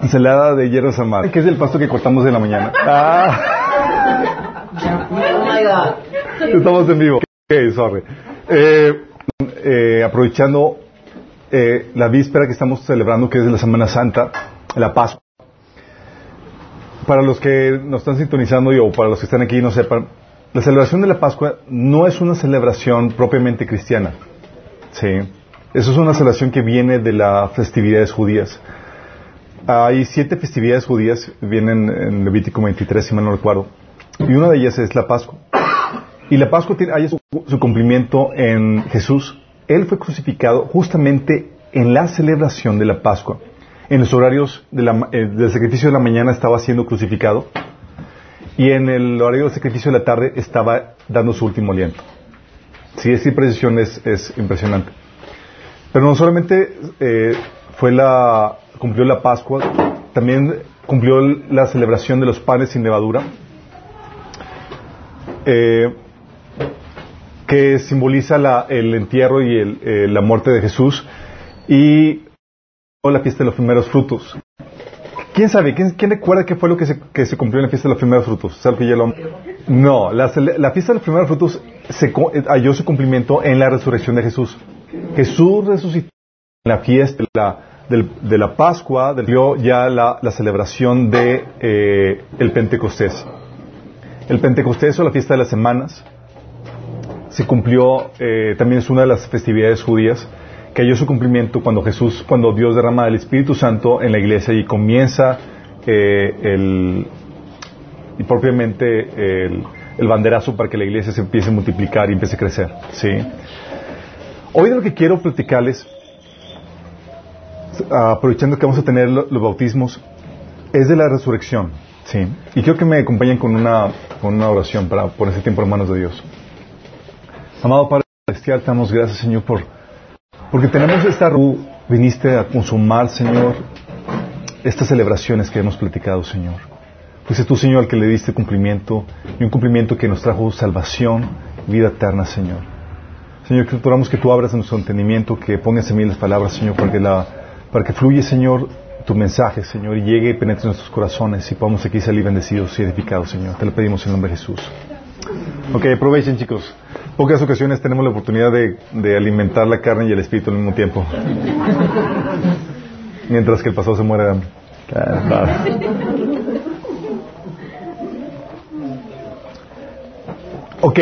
Ensalada de hierbas amargas. ¿Qué es el pasto que cortamos en la mañana? Ah. Estamos en vivo. Ok, sorry. Eh, eh, aprovechando eh, la víspera que estamos celebrando, que es la Semana Santa, la Pascua. Para los que nos están sintonizando y, o para los que están aquí y no sepan, la celebración de la Pascua no es una celebración propiamente cristiana. Sí. Eso es una celebración que viene de las festividades judías. Hay siete festividades judías, vienen en Levítico 23, si mal no recuerdo. Y una de ellas es la Pascua. Y la Pascua tiene, su, cumplimiento en Jesús. Él fue crucificado justamente en la celebración de la Pascua. En los horarios de la- eh, del sacrificio de la mañana estaba siendo crucificado y en el horario del sacrificio de la tarde estaba dando su último aliento. Sí, esa precisión es impresionante. Pero no solamente eh, fue la, cumplió la Pascua, también cumplió la celebración de los panes sin levadura, eh, que simboliza la- el entierro y el, eh, la muerte de Jesús, y la fiesta de los primeros frutos. ¿Quién sabe? ¿Quién, quién recuerda qué fue lo que se, que se cumplió en la fiesta de los primeros frutos? ¿Sabe que ya lo- No, la, fiesta de los primeros frutos se, halló su cumplimiento en la resurrección de Jesús. Jesús resucitó en la fiesta de la, de la Pascua, dio ya la, la celebración de eh, el Pentecostés. El Pentecostés o la fiesta de las semanas se cumplió, eh, también es una de las festividades judías que halló su cumplimiento cuando Jesús, cuando Dios derrama el Espíritu Santo en la iglesia y comienza eh, el, y propiamente el, el banderazo para que la iglesia se empiece a multiplicar y empiece a crecer. ¿sí? Hoy de lo que quiero platicarles, aprovechando que vamos a tener lo- los bautismos, es de la resurrección. ¿sí? Y quiero que me acompañen con una, con una oración para poner ese tiempo en manos de Dios. Amado Padre Celestial, te damos gracias, Señor, por, porque tenemos esta... Tú viniste a consumar, Señor, estas celebraciones que hemos platicado, Señor. Fuiste tú, Señor, el que le diste cumplimiento y un cumplimiento que nos trajo salvación, vida eterna, Señor. Señor, que oramos que tú abras nuestro entendimiento, que pongas en mí las palabras, Señor, para que, la, para que fluye, Señor, tu mensaje, Señor, y llegue y penetre en nuestros corazones y podamos aquí salir bendecidos y edificados, Señor. Te lo pedimos en el nombre de Jesús. Ok, aprovechen, chicos. Pocas ocasiones tenemos la oportunidad de, alimentar la carne y el espíritu al mismo tiempo. Mientras que el pasado se muere de Ok,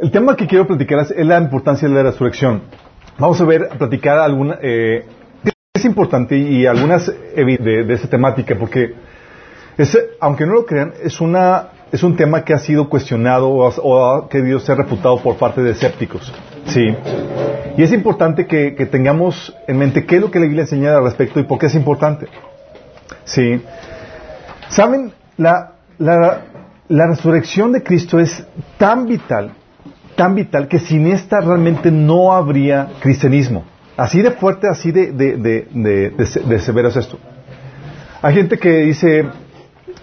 el tema que quiero platicar es, la importancia de la resurrección. Vamos a ver, a platicar alguna, eh, es importante y algunas de, de esta temática porque es, aunque no lo crean, es una es un tema que ha sido cuestionado o, ha- o ha querido ser refutado por parte de escépticos. Sí. Y es importante que, que tengamos en mente qué es lo que la Biblia enseña al respecto y por qué es importante. Sí. ¿Saben? La, la, la resurrección de Cristo es tan vital, tan vital, que sin esta realmente no habría cristianismo. Así de fuerte, así de, de, de, de, de se- de severo es esto. Hay gente que dice,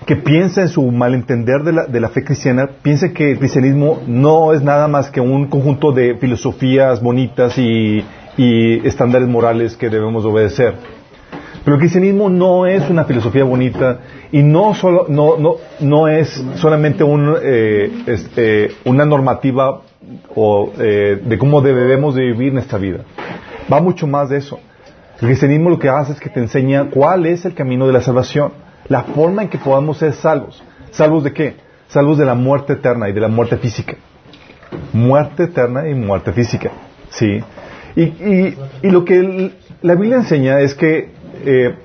que piensa en su malentender de la, de la fe cristiana, piensa que el cristianismo no es nada más que un conjunto de filosofías bonitas y, y estándares morales que debemos obedecer. Pero el cristianismo no es una filosofía bonita y no, solo, no, no, no es solamente un, eh, eh, una normativa o, eh, de cómo debemos de vivir nuestra vida. Va mucho más de eso. El cristianismo lo que hace es que te enseña cuál es el camino de la salvación, la forma en que podamos ser salvos. ¿Salvos de qué? Salvos de la muerte eterna y de la muerte física. Muerte eterna y muerte física. ¿Sí? Y, y- lo que la Biblia enseña es que eh,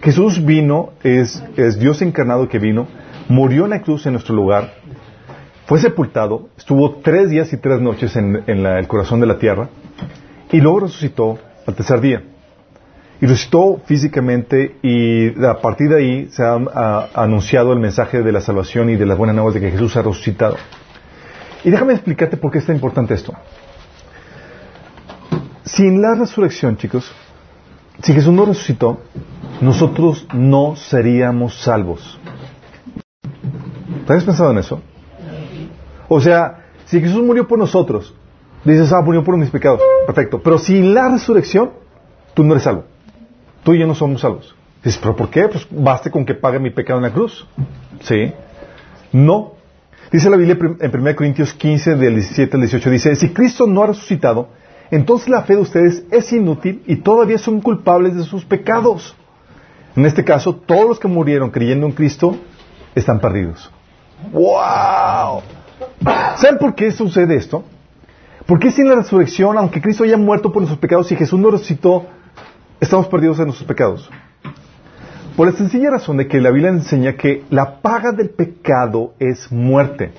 Jesús vino, es, es Dios encarnado que vino, murió en la cruz en nuestro lugar, fue sepultado, estuvo tres días y tres noches en, la- el corazón de la tierra y luego resucitó al tercer día. Y resucitó físicamente y a partir de ahí se ha, anunciado el mensaje de la salvación y de las buenas nuevas de que Jesús ha resucitado. Y déjame explicarte por qué es tan importante esto. Sin la resurrección, chicos, si Jesús no resucitó, nosotros no seríamos salvos. ¿Te has pensado en eso? O sea, si Jesús murió por nosotros, dices, ah, murió por mis pecados. Perfecto. Pero sin la resurrección, tú no eres salvo. Tú y yo no somos salvos. Dices, ¿pero por qué? Pues baste con que pague mi pecado en la cruz. ¿Sí? No. Dice la Biblia en 1 Corintios 15, del 17 al 18, dice, si Cristo no ha resucitado, entonces la fe de ustedes es inútil y todavía son culpables de sus pecados. En este caso, todos los que murieron creyendo en Cristo están perdidos. ¡Wow! ¿Saben por qué sucede esto? Porque sin la resurrección, aunque Cristo haya muerto por nuestros pecados y Jesús no resucitó, estamos perdidos en nuestros pecados. Por la sencilla razón de que la Biblia enseña que la paga del pecado es muerte.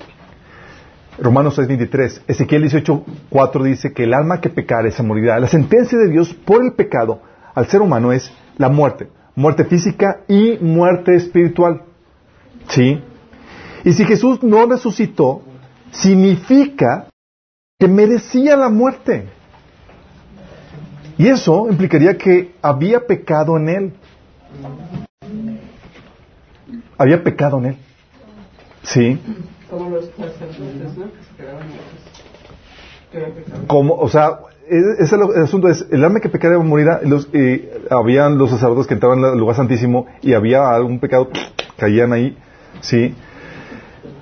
Romanos 6:23. Ezequiel 18:4 dice que el alma que pecare se morirá. La sentencia de Dios por el pecado al ser humano es la muerte. Muerte física y muerte espiritual. ¿Sí? Y si Jesús no resucitó, significa que merecía la muerte. Y eso implicaría que había pecado en él. Había pecado en él. ¿Sí? Como los Como, o sea, ese el, asunto es, el alma que pecara morirá, los, eh, habían los sacerdotes que entraban al lugar santísimo y había algún pecado, caían ahí, ¿sí?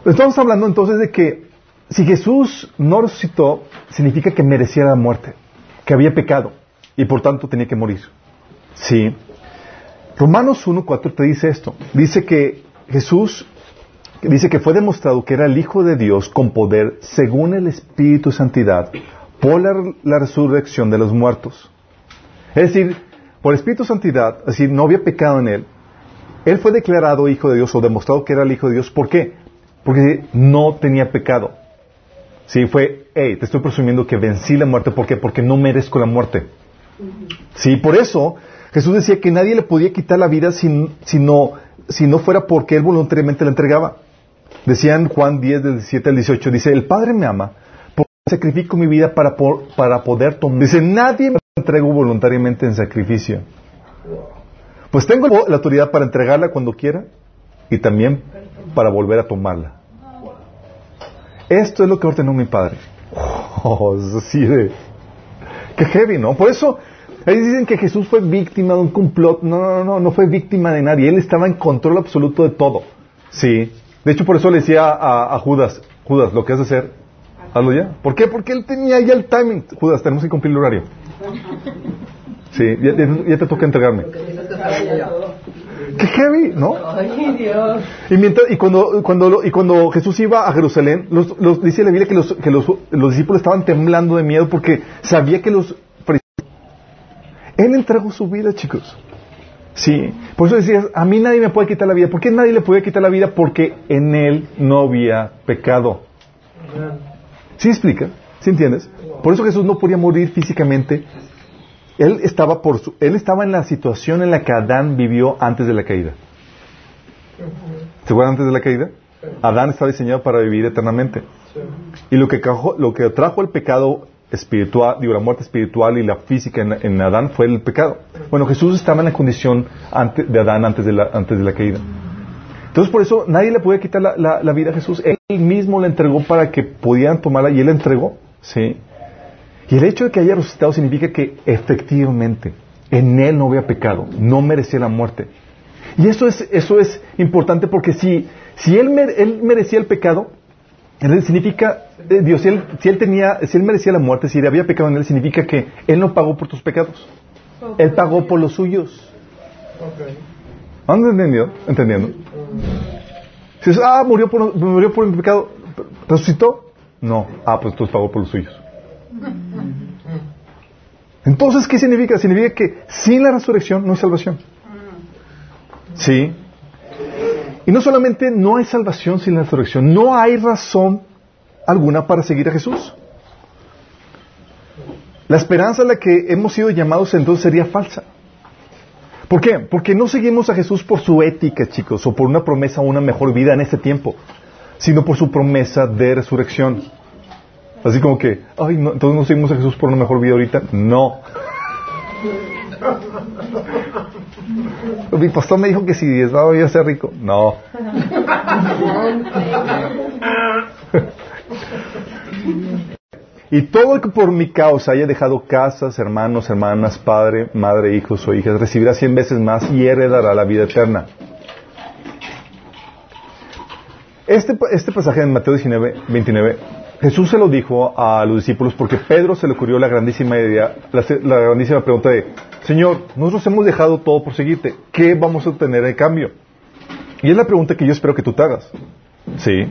Estamos hablando entonces de que si Jesús no resucitó, significa que merecía la muerte, que había pecado y por tanto tenía que morir. Sí. Romanos 1.4 te dice esto. Dice que Jesús, dice que fue demostrado que era el Hijo de Dios con poder según el Espíritu de Santidad por la, resurrección de los muertos. Es decir, por el Espíritu de Santidad, es decir, no había pecado en él. Él fue declarado Hijo de Dios o demostrado que era el Hijo de Dios. ¿Por qué? Porque no tenía pecado. Sí, fue, hey, te estoy presumiendo que vencí la muerte. ¿Por qué? Porque no merezco la muerte. Sí, por eso Jesús decía que nadie le podía quitar la vida si, si, no, si no fuera porque Él voluntariamente la entregaba. Decía en Juan 10, del 17 al 18, dice, el Padre me ama porque sacrifico mi vida para, para poder tomar. Dice, nadie me entrego voluntariamente en sacrificio. Pues tengo la autoridad para entregarla cuando quiera y también para volver a tomarla. Esto es lo que ordenó mi padre. Oh, es así de... Qué heavy, ¿no? Por eso, ahí dicen que Jesús fue víctima de un complot. No, no, no, no fue víctima de nadie. Él estaba en control absoluto de todo. Sí. De hecho, por eso le decía a, Judas, Judas, lo que has de hacer, hazlo ya. ¿Por qué? Porque él tenía ya el timing. Judas, tenemos que cumplir el horario. Sí, ya, ya te toca entregarme. Qué heavy, ¿no? Y, mientras, y, cuando, cuando, y cuando Jesús iba a Jerusalén, los, los, dice la Biblia que, los, que los, los, discípulos estaban temblando de miedo porque sabía que los... Él entregó su vida, chicos. Sí, por eso decías, a mí nadie me puede quitar la vida. ¿Por qué nadie le puede quitar la vida? Porque en él no había pecado. ¿Sí explica? ¿Sí entiendes? Por eso Jesús no podía morir físicamente él estaba, por él estaba en la situación en la que Adán vivió antes de la caída. ¿Se acuerdan antes de la caída? Adán estaba diseñado para vivir eternamente. Y lo que, lo que trajo el pecado espiritual, digo, la muerte espiritual y la física en, Adán fue el pecado. Bueno, Jesús estaba en la condición de Adán antes de, la, antes de la caída. Entonces, por eso nadie le podía quitar la, la vida a Jesús. Él mismo la entregó para que pudieran tomarla y él la entregó. ¿sí? Y el hecho de que haya resucitado significa que efectivamente en él no había pecado, no merecía la muerte. Y eso es, eso es importante porque si, si él, él merecía el pecado, significa, eh, Dios, si él, si él tenía, si él merecía la muerte, si había pecado en él, significa que él no pagó por tus pecados. Él pagó por los suyos. ¿Han entendido? ¿Entendiendo? Si dices, ah, murió por, murió por mi pecado, ¿resucitó? No. Ah, pues entonces pagó por los suyos. Entonces, ¿qué significa? Significa que sin la resurrección no hay salvación. ¿Sí? Y no solamente no hay salvación sin la resurrección, no hay razón alguna para seguir a Jesús. La esperanza a la que hemos sido llamados entonces sería falsa. ¿Por qué? Porque no seguimos a Jesús por su ética, chicos, o por una promesa o una mejor vida en este tiempo, sino por su promesa de resurrección. Así como que, ay, no, entonces no seguimos a Jesús por una mejor vida ahorita. No. Mi pastor me dijo que si diezmaba iba a ser rico. No. Y todo el que por mi causa haya dejado casas, hermanos, hermanas, padre, madre, hijos o hijas, recibirá cien veces más y heredará la vida eterna. Este, este pasaje en Mateo 19, 29, Jesús se lo dijo a los discípulos porque Pedro se le ocurrió la grandísima idea, la, la grandísima pregunta de, Señor, nosotros hemos dejado todo por seguirte, ¿qué vamos a obtener en cambio? Y es la pregunta que yo espero que tú te hagas. Sí.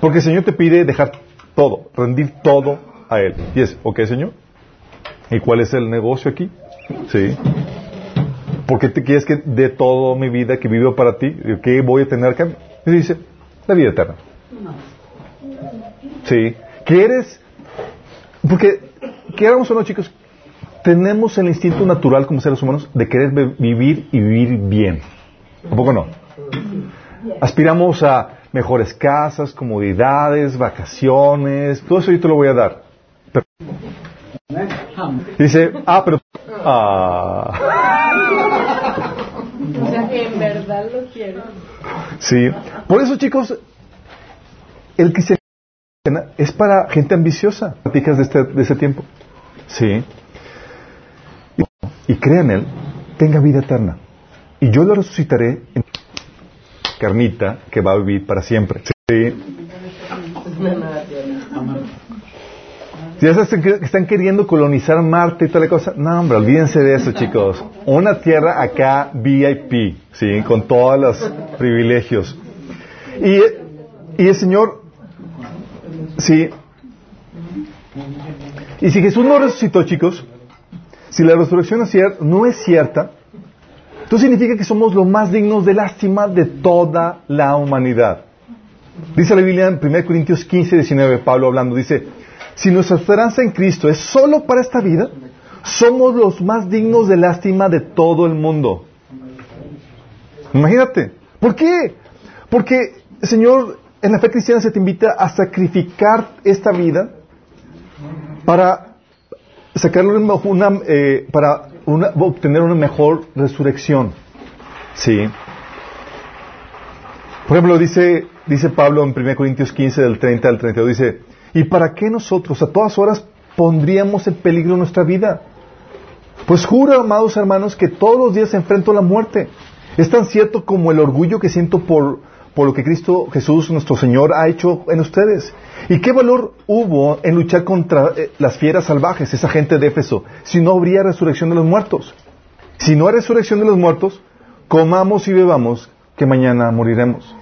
Porque el Señor te pide dejar todo, rendir todo a Él. Y es, ok, Señor. ¿Y cuál es el negocio aquí? Sí. ¿Por qué te quieres que de toda mi vida que vivo para ti? ¿Qué voy a tener cambio? Y dice, la vida eterna. Sí. ¿Quieres? Porque, queramos o no, chicos, tenemos el instinto natural como seres humanos de querer vivir y vivir bien. ¿A poco no? Aspiramos a mejores casas, comodidades, vacaciones, todo eso yo te lo voy a dar. dice, ah, pero... Ah. O sea que en verdad lo quiero. Sí. Por eso, chicos, el cristianismo es para gente ambiciosa. Platicas de, este, de tiempo. Sí. Y, y crea en Él, tenga vida eterna. Y yo lo resucitaré en carnita que va a vivir para siempre. Sí. Si ya están queriendo colonizar Marte y toda la cosa, no, hombre, olvídense de eso, chicos. Una tierra acá VIP, ¿sí? Con todos los privilegios. Y, y el Señor, sí. Y si Jesús no resucitó, chicos, si la resurrección no es cierta, esto significa que somos los más dignos de lástima de toda la humanidad. Dice la Biblia en 1 Corintios 15, 19, Pablo hablando, dice, si nuestra esperanza en Cristo es solo para esta vida, somos los más dignos de lástima de todo el mundo. Imagínate. ¿Por qué? Porque el Señor en la fe cristiana se te invita a sacrificar esta vida para sacarle una, eh, para obtener una mejor resurrección. Sí. Por ejemplo, dice, dice Pablo en 1 Corintios 15, del 30 al 32, dice, ¿y para qué nosotros a todas horas pondríamos en peligro nuestra vida? Pues juro, amados hermanos, que todos los días enfrento la muerte. Es tan cierto como el orgullo que siento por, por lo que Cristo Jesús, nuestro Señor, ha hecho en ustedes. ¿Y qué valor hubo en luchar contra eh, las fieras salvajes, esa gente de Éfeso, si no habría resurrección de los muertos? Si no hay resurrección de los muertos, comamos y bebamos, que mañana moriremos.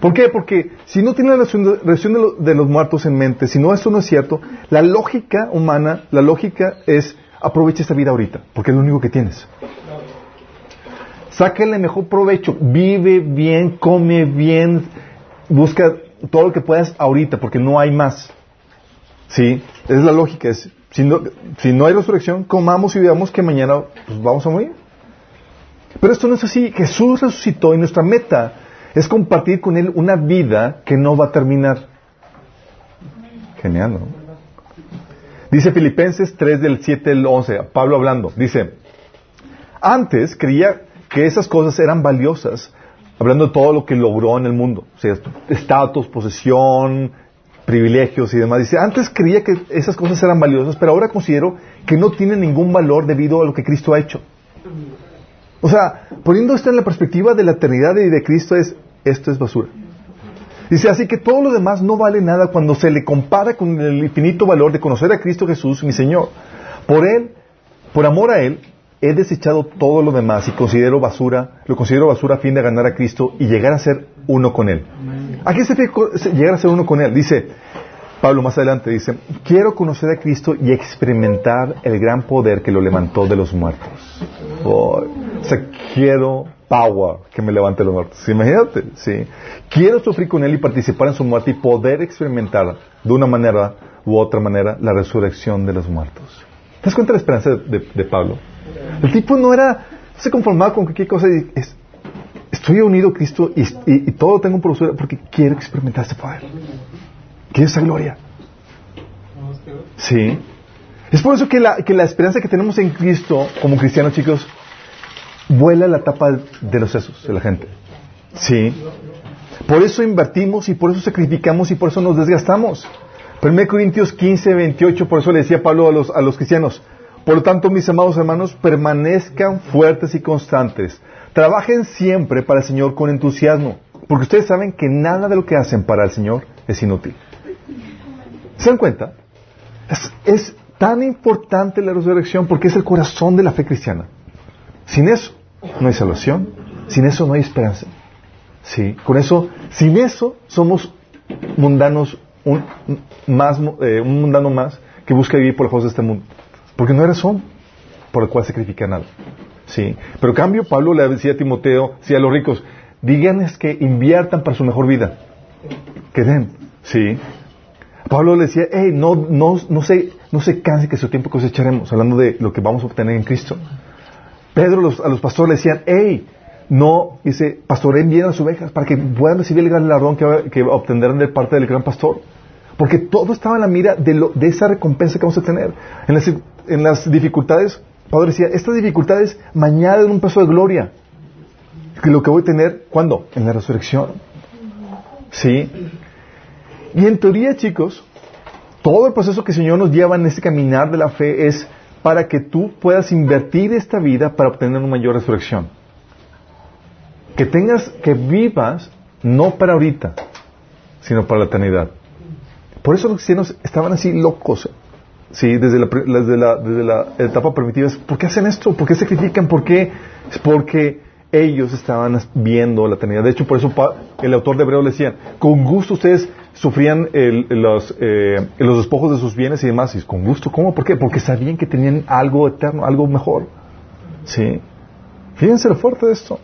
¿Por qué? Porque si no tiene la resurrección de, los muertos en mente, si no esto no es cierto, la lógica humana, la lógica es aprovecha esta vida ahorita, porque es lo único que tienes. Sáquenle mejor provecho, vive bien, come bien, busca todo lo que puedas ahorita, porque no hay más. ¿Sí? Es la lógica. Es, si, no, si no hay resurrección, comamos y veamos que mañana pues, vamos a morir. Pero esto no es así. Jesús resucitó y nuestra meta es compartir con Él una vida que no va a terminar. Genial, ¿no? Dice Filipenses 3 del 7 al 11, Pablo hablando, dice, antes creía que esas cosas eran valiosas, hablando de todo lo que logró en el mundo, o sea, estatus, posesión, privilegios y demás. Dice, antes creía que esas cosas eran valiosas, pero ahora considero que no tienen ningún valor debido a lo que Cristo ha hecho. O sea, poniendo esto en la perspectiva de la eternidad y de Cristo es, esto es basura. Dice, así que todo lo demás no vale nada cuando se le compara con el infinito valor de conocer a Cristo Jesús, mi Señor. Por Él, por amor a Él, he desechado todo lo demás y considero basura, lo considero basura a fin de ganar a Cristo y llegar a ser uno con Él. ¿A qué se llegar a ser uno con Él? Dice, Pablo más adelante dice, quiero conocer a Cristo y experimentar el gran poder que lo levantó de los muertos. o sea, quiero power que me levante de los muertos. Imagínate, sí. Quiero sufrir con Él y participar en su muerte y poder experimentar de una manera u otra manera la resurrección de los muertos. ¿Te das cuenta de la esperanza de Pablo? El tipo no era, no se conformaba con cualquier cosa. Es, estoy unido a Cristo y, todo tengo por usted porque quiero experimentar este poder. Quiero esa gloria. Sí. Es por eso que la, que la esperanza que tenemos en Cristo como cristianos, chicos, vuela la tapa de los sesos de la gente. Sí. Por eso invertimos y por eso sacrificamos y por eso nos desgastamos. 1 Corintios 15, 28, por eso le decía Pablo a los, a los cristianos, por lo tanto, mis amados hermanos, permanezcan fuertes y constantes. Trabajen siempre para el Señor con entusiasmo, porque ustedes saben que nada de lo que hacen para el Señor es inútil. ¿Se dan cuenta? Es, tan importante la resurrección porque es el corazón de la fe cristiana. Sin eso no hay salvación, sin eso no hay esperanza. Sí, con eso, sin eso somos mundanos, un, más, eh, un mundano más que busca vivir por la fuerza de este mundo. Porque no hay razón por la cual sacrifica nada. Sí, pero en cambio Pablo le decía a Timoteo, decía a los ricos, díganles que inviertan para su mejor vida. Que den, sí. Pablo le decía, hey, no, no, no se, no se canse que su tiempo cosecharemos, hablando de lo que vamos a obtener en Cristo. Pedro a los pastores le decían, hey, no, dice, pastoreen bien a las ovejas para que puedan recibir el galardón que, que obtendrán de parte del gran pastor. Porque todo estaba en la mira de, lo, de esa recompensa que vamos a tener. En las, en las dificultades, Pablo decía, estas dificultades me añaden un peso de gloria. Que lo que voy a tener, ¿cuándo? En la resurrección. ¿Sí? Y en teoría, chicos, todo el proceso que el Señor nos lleva en este caminar de la fe es para que tú puedas invertir esta vida para obtener una mayor resurrección que tengas, que vivas no para ahorita, sino para la eternidad. Por eso los cristianos estaban así locos, sí, desde la, desde la, etapa primitiva. ¿Por qué hacen esto? ¿Por qué sacrifican? ¿Por qué? Es porque ellos estaban viendo la eternidad. De hecho, por eso el autor de Hebreo le decía, con gusto ustedes sufrían los, eh, los despojos de sus bienes y demás. Y con gusto, ¿cómo? ¿Por qué? Porque sabían que tenían algo eterno, algo mejor. ¿Sí? Fíjense lo fuerte de esto.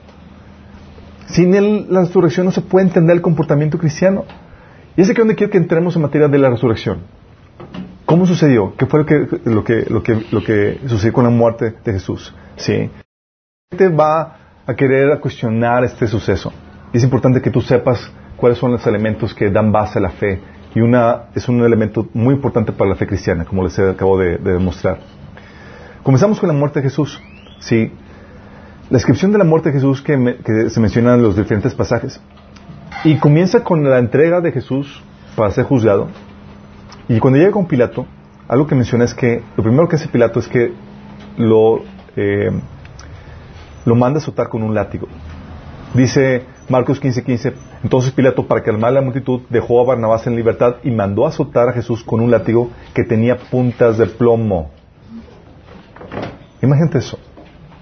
Sin la resurrección no se puede entender el comportamiento cristiano. Y es aquí donde quiero que entremos en materia de la resurrección. ¿Cómo sucedió? ¿Qué fue lo que, lo que, que, que sucedió con la muerte de Jesús? ¿Sí? Te va a querer cuestionar este suceso. Y es importante que tú sepas cuáles son los elementos que dan base a la fe. Y una, es un elemento muy importante para la fe cristiana, como les acabo de, de demostrar. Comenzamos con la muerte de Jesús. ¿sí? la descripción de la muerte de Jesús que, se menciona en los diferentes pasajes. Y comienza con la entrega de Jesús para ser juzgado. Y cuando llega con Pilato, algo que menciona es que lo primero que hace Pilato es que lo, eh, lo manda a azotar con un látigo. Dice Marcos 15:15, 15, entonces Pilato, para calmar la multitud, dejó a Barnabás en libertad y mandó a azotar a Jesús con un látigo que tenía puntas de plomo. Imagínate eso.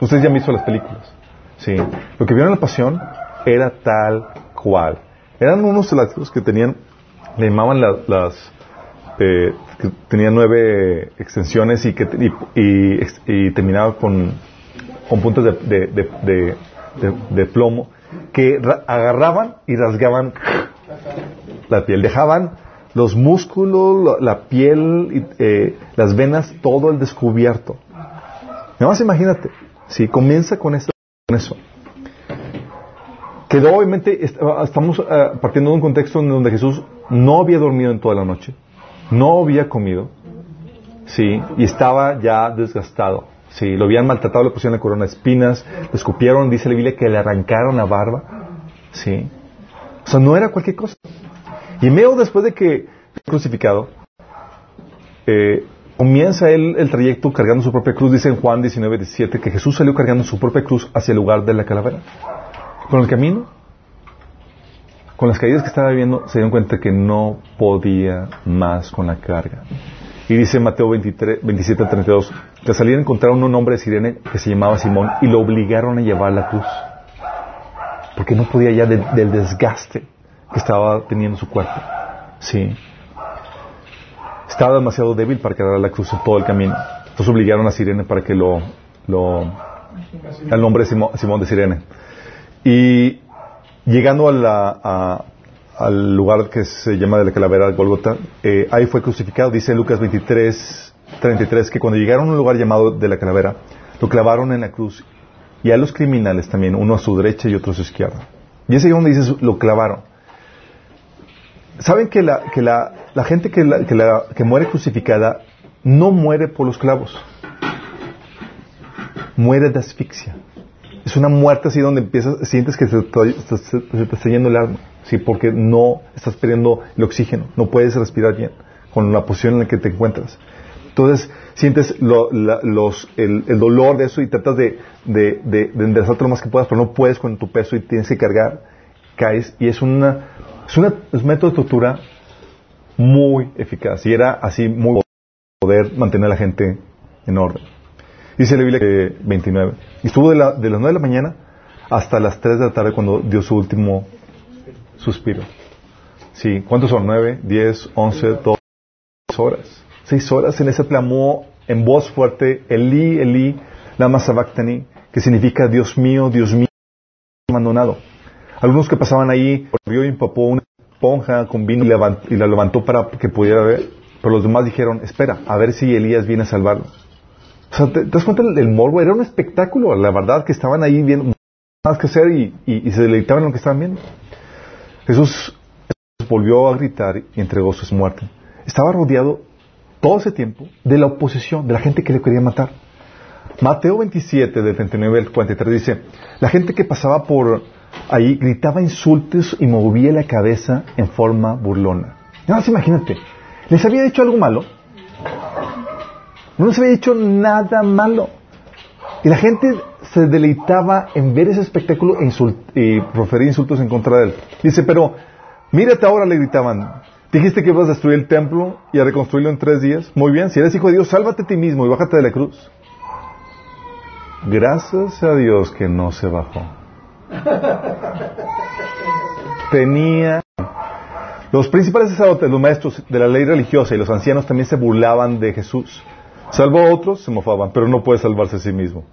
Ustedes ya han visto las películas. Sí. Lo que vieron en la pasión era tal cual. Eran unos látigos que tenían, le llamaban las, eh, que tenían nueve extensiones y que y, terminaba con, con puntos de, de, plomo que agarraban y rasgaban la piel. Dejaban los músculos, la, piel, eh, las venas, todo el descubierto. Nada más imagínate, Sí, comienza con eso. Quedó obviamente, estamos eh, partiendo de un contexto en donde Jesús no había dormido en toda la noche, no había comido, sí, y estaba ya desgastado. Sí, lo habían maltratado, le pusieron la corona de espinas, le escupieron, dice la Biblia que le arrancaron la barba, sí. O sea, no era cualquier cosa. Y medio después de que crucificado, eh, comienza él el trayecto cargando su propia cruz, dice en Juan 19, 17, que Jesús salió cargando su propia cruz hacia el lugar de la calavera. Con el camino, con las caídas que estaba viviendo, se dieron cuenta que no podía más con la carga. Y dice Mateo 23, 27 32, que salieron a encontrar a un hombre de Sirene que se llamaba Simón y lo obligaron a llevar la cruz. Porque no podía ya del desgaste que estaba teniendo su cuerpo. Sí estaba demasiado débil para cargar la cruz en todo el camino. Entonces obligaron a Sirene para que lo, lo al nombre de Simón, de Sirene. Y llegando a la, al lugar que se llama de la calavera Golgota, eh, ahí fue crucificado. Dice Lucas 23, 33 que cuando llegaron a un lugar llamado de la calavera, lo clavaron en la cruz y a los criminales también, uno a su derecha y otro a su izquierda. Y ese es donde dice lo clavaron. ¿Saben que la, que la, la gente que, la, que, la, que muere crucificada no muere por los clavos? Muere de asfixia. Es una muerte así donde empiezas, sientes que se, te está yendo el alma, ¿sí? porque no estás perdiendo el oxígeno, no puedes respirar bien. con la posición en la que te encuentras. Entonces sientes los, el, dolor de eso y tratas de, de, de, enderezarte lo más que puedas, pero no puedes con tu peso y tienes que cargar, caes y es una es, una, un método de tortura muy eficaz y era así muy poder mantener a la gente en orden. Dice la Biblia que 29. Y estuvo de, la, de las 9 de la mañana hasta las 3 de la tarde cuando dio su último suspiro. Sí, ¿cuántos son? ¿9, 10, 11, 12 horas? Seis horas en ese clamó en voz fuerte, Elí, Elí, lama sabactani, que significa Dios mío, Dios mío, abandonado. Algunos que pasaban ahí, vio y empapó una esponja con vino y, la levantó para que pudiera ver, pero los demás dijeron, espera, a ver si Elías viene a salvarlo. O sea, ¿te, das cuenta del morbo? Era un espectáculo, la verdad, que estaban ahí viendo más que hacer y, y se deleitaban en lo que estaban viendo. Jesús volvió a gritar y entregó su muerte. Estaba rodeado todo ese tiempo de la oposición, de la gente que le quería matar. Mateo 27, del 39 al 43 dice, la gente que pasaba por ahí gritaba insultos y movía la cabeza en forma burlona. Ahora imagínate, ¿les había dicho algo malo? No les había dicho nada malo. Y la gente se deleitaba en ver ese espectáculo e y proferir insultos en contra de él. Dice, pero mírate ahora, le gritaban. Dijiste que ibas a destruir el templo y a reconstruirlo en tres días. Muy bien, si eres hijo de Dios, sálvate a ti mismo y bájate de la cruz. Gracias a Dios que no se bajó. Tenía los principales sacerdotes, los maestros de la ley religiosa y los ancianos también se burlaban de Jesús. Salvó a otros, se mofaban, pero no puede salvarse a sí mismo.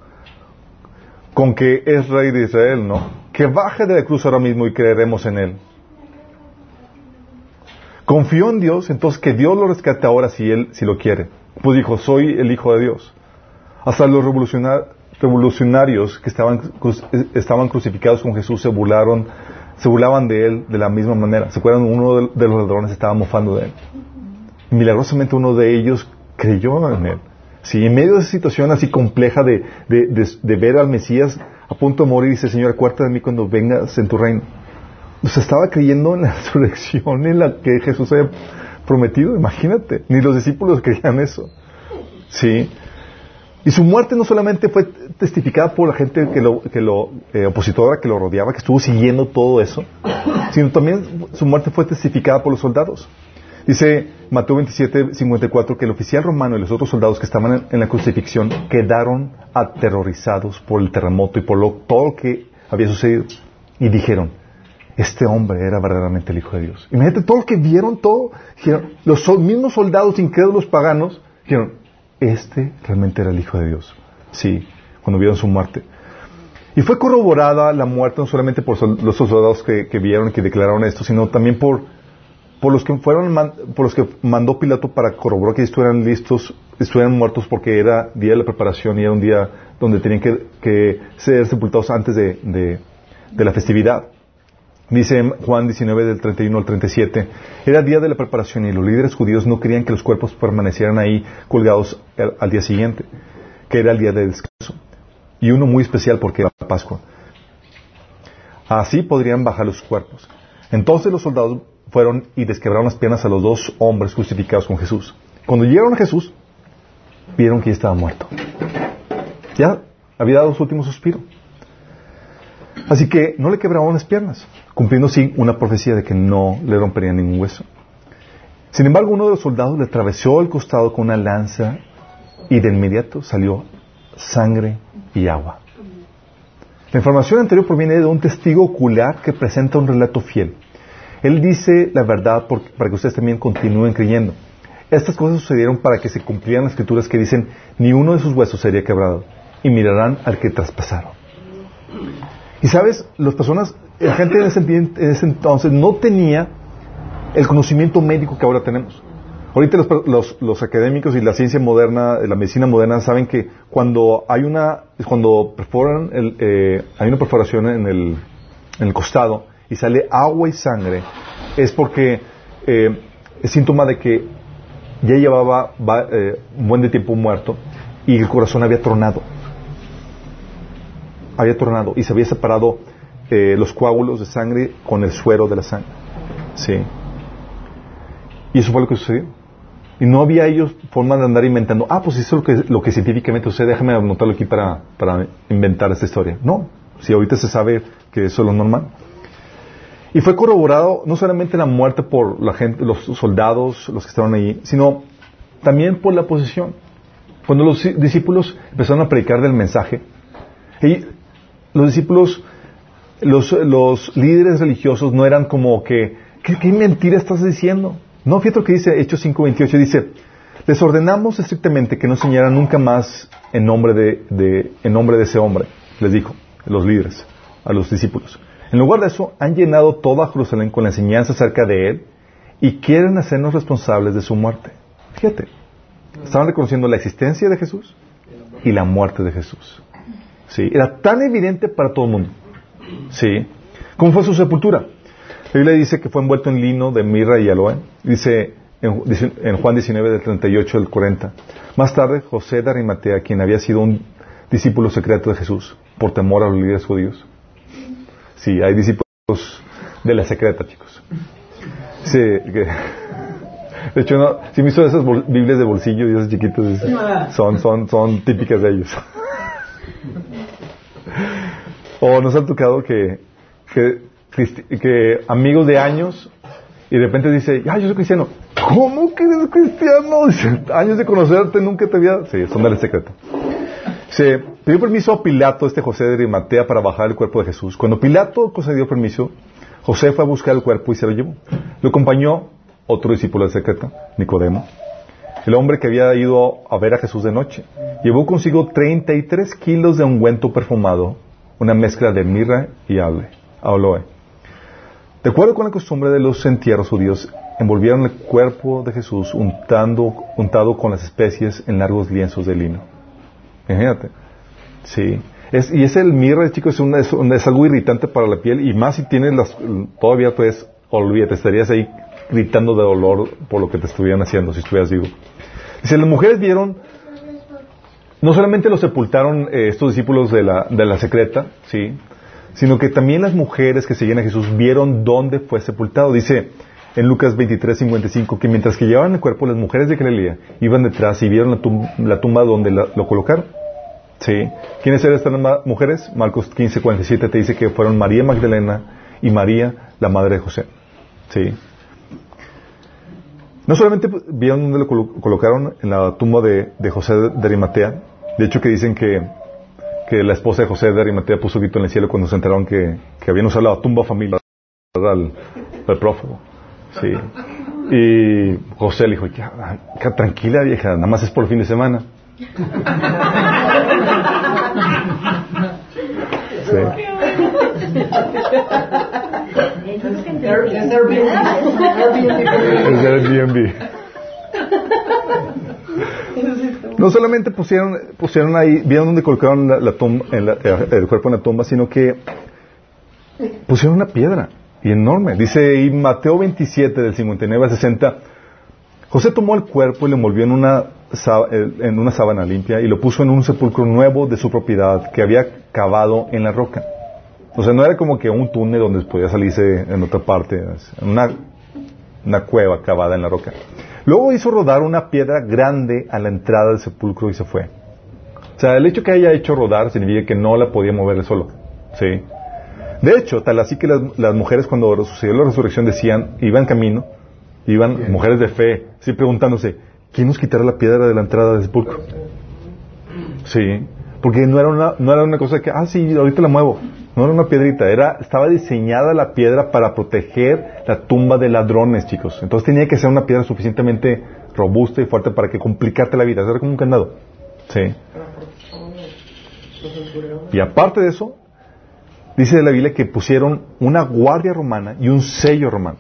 Con que es rey de Israel, ¿no? Que baje de la cruz ahora mismo y creeremos en él. Confió en Dios, entonces que Dios lo rescate ahora si él, si lo quiere. Pues dijo, soy el hijo de Dios. Hasta los revolucionarios que estaban, estaban crucificados con Jesús se burlaron, se burlaban de él de la misma manera. ¿Se acuerdan? Uno de, los ladrones estaba mofando de él. Milagrosamente uno de ellos creyó en él. Sí, en medio de esa situación así compleja de, de, ver al Mesías a punto de morir, dice, Señor, acuérdate de mí cuando vengas en tu reino. O estaba creyendo en la resurrección en la que Jesús había prometido, imagínate. Ni los discípulos creían eso. Sí. Y su muerte no solamente fue testificada por la gente que lo, que lo eh, opositora que lo rodeaba, que estuvo siguiendo todo eso, sino también su muerte fue testificada por los soldados. Dice Mateo 27, 54 que el oficial romano y los otros soldados que estaban en, la crucifixión quedaron aterrorizados por el terremoto y por lo, todo lo que había sucedido. Y dijeron, este hombre era verdaderamente el Hijo de Dios. Imagínate, todos los que vieron todo, dijeron, los mismos soldados incrédulos paganos, dijeron, este realmente era el Hijo de Dios. Sí, cuando vieron su muerte. Y fue corroborada la muerte no solamente por los soldados que, que vieron y que declararon esto, sino también por por los que fueron por los que mandó Pilato para corroborar que estuvieran listos, estuvieran muertos porque era día de la preparación y era un día donde tenían que, ser sepultados antes de, la festividad. Dice Juan 19 del 31 al 37, era día de la preparación y los líderes judíos no querían que los cuerpos permanecieran ahí colgados al, día siguiente, que era el día de descanso. Y uno muy especial porque era la Pascua. Así podrían bajar los cuerpos. Entonces los soldados fueron y desquebraron las piernas a los dos hombres crucificados con Jesús. Cuando llegaron a Jesús, vieron que ya estaba muerto. Ya había dado su último suspiro. Así que no le quebraron las piernas, cumpliendo sí una profecía de que no le romperían ningún hueso. Sin embargo, uno de los soldados le atravesó el costado con una lanza y de inmediato salió sangre y agua. La información anterior proviene de un testigo ocular que presenta un relato fiel. Él dice la verdad para que ustedes también continúen creyendo. Estas cosas sucedieron para que se cumplieran las escrituras que dicen, ni uno de sus huesos sería quebrado, y mirarán al que traspasaron. Y sabes, las personas, la gente en ese, entonces no tenía el conocimiento médico que ahora tenemos. Ahorita los, académicos y la ciencia moderna, la medicina moderna saben que cuando hay una, cuando perforan eh, hay una perforación el, en el costado, y sale agua y sangre, es porque eh, es síntoma de que ya llevaba eh, un buen de tiempo muerto y el corazón había tronado. Había tronado y se había separado eh, los coágulos de sangre con el suero de la sangre. Sí. Y eso fue lo que sucedió. Y no había ellos forma de andar inventando, ah, pues eso es lo que, científicamente usted, déjame anotarlo aquí para, para inventar esta historia. No, si ahorita se sabe que eso es lo normal. Y fue corroborado no solamente la muerte por la gente, los soldados, los que estaban allí, sino también por la posesión. Cuando los discípulos empezaron a predicar del mensaje, y los discípulos, los, líderes religiosos no eran como que, ¿qué, mentira estás diciendo? No, fíjate lo que dice Hechos 5.28, dice, les ordenamos estrictamente que no enseñaran nunca más en nombre de, de, en nombre de ese hombre, les dijo, los líderes, a los discípulos. En lugar de eso, han llenado toda Jerusalén con la enseñanza acerca de él y quieren hacernos responsables de su muerte. Fíjate, estaban reconociendo la existencia de Jesús y la muerte de Jesús. Sí, era tan evidente para todo el mundo. Sí. ¿Cómo fue su sepultura? La Biblia dice que fue envuelto en lino de mirra y aloe. Dice en, Juan 19, del 38 al 40. Más tarde, José de Arimatea, quien había sido un discípulo secreto de Jesús, por temor a los líderes judíos. Sí, hay discípulos de la secreta, chicos. Sí, de hecho, no, si me hizo esas Biblias de bolsillo y esas chiquitas, son, son, son típicas de ellos. o nos ha tocado que, que que amigos de años y de repente dice, ah, yo soy cristiano. ¿Cómo que eres cristiano? Años de conocerte, nunca te había... Sí, son del secreto. Se pidió permiso a Pilato, este José de Arimatea, para bajar el cuerpo de Jesús. Cuando Pilato concedió permiso, José fue a buscar el cuerpo y se lo llevó. Lo acompañó otro discípulo del secreto, Nicodemo, el hombre que había ido a ver a Jesús de noche. Llevó consigo 33 kilos de ungüento perfumado, una mezcla de mirra y aloe. De acuerdo con la costumbre de los entierros judíos, envolvieron el cuerpo de Jesús untando, untado con las especies en largos lienzos de lino. Imagínate. Sí. Es, y es el mirra, chicos, es, algo irritante para la piel y más si tienes las, todavía pues, olvídate, estarías ahí gritando de dolor por lo que te estuvieran haciendo si estuvieras vivo. Dice, las mujeres vieron, no solamente lo sepultaron eh, estos discípulos de la, de la secreta, sí, sino que también las mujeres que seguían a Jesús vieron dónde fue sepultado. Dice en Lucas 23, 55 que mientras que llevaban el cuerpo, las mujeres de Galilea iban detrás y vieron la, tumba, donde lo colocaron. ¿Sí? ¿Quiénes eran estas mujeres? Marcos 15, 47 te dice que fueron María Magdalena y María, la madre de José. ¿Sí? No solamente vieron dónde lo colocaron en la tumba de, José de Arimatea, de hecho que dicen que que la esposa de José de Arimatea puso grito en el cielo cuando se enteraron que, que habían usado la tumba familiar al, al prófugo. Sí. Y José le dijo, tranquila vieja, nada más es por el fin de semana. Sí. Es Airbnb. No solamente pusieron, pusieron ahí, vieron donde colocaron la, tumba, el cuerpo en la tumba, sino que pusieron una piedra y enorme. Dice ahí Mateo 27 del 59 al 60, José tomó el cuerpo y lo envolvió en una, en una sábana limpia y lo puso en un sepulcro nuevo de su propiedad que había cavado en la roca. O sea, no era como que un túnel donde podía salirse en otra parte, una, una cueva cavada en la roca. Luego hizo rodar una piedra grande a la entrada del sepulcro y se fue. O sea, el hecho que haya hecho rodar significa que no la podía mover solo. ¿Sí? De hecho, tal así que las, mujeres cuando sucedió la resurrección decían, iban camino, iban mujeres de fe, sí preguntándose, ¿quién nos quitará la piedra de la entrada del sepulcro? Sí, porque no era una, no era una cosa que, ah, sí, ahorita la muevo. No era una piedrita, era, estaba diseñada la piedra para proteger la tumba de ladrones, chicos. Entonces tenía que ser una piedra suficientemente robusta y fuerte para que complicarte la vida. Era como un candado. Sí. Y aparte de eso, dice de la Biblia que pusieron una guardia romana y un sello romano.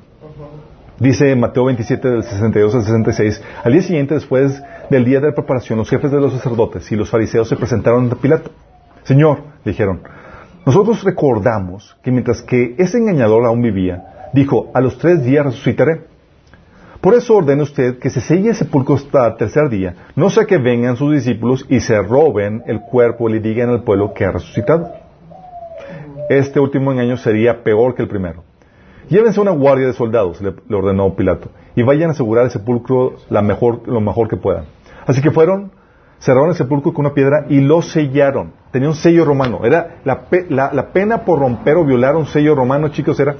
Dice Mateo 27 del 62 al 66, al día siguiente, después del día de la preparación, los jefes de los sacerdotes y los fariseos se presentaron ante Pilato. Señor, dijeron, nosotros recordamos que mientras que ese engañador aún vivía, dijo, a los tres días resucitaré. Por eso ordena usted que se selle el sepulcro hasta el tercer día, no sea que vengan sus discípulos y se roben el cuerpo y le digan al pueblo que ha resucitado. Este último engaño sería peor que el primero. Llévense una guardia de soldados, le, ordenó Pilato, y vayan a asegurar el sepulcro la mejor, lo mejor que puedan. Así que fueron, cerraron el sepulcro con una piedra y lo sellaron. Tenía un sello romano. Era la, la, la pena por romper o violar un sello romano, chicos, era...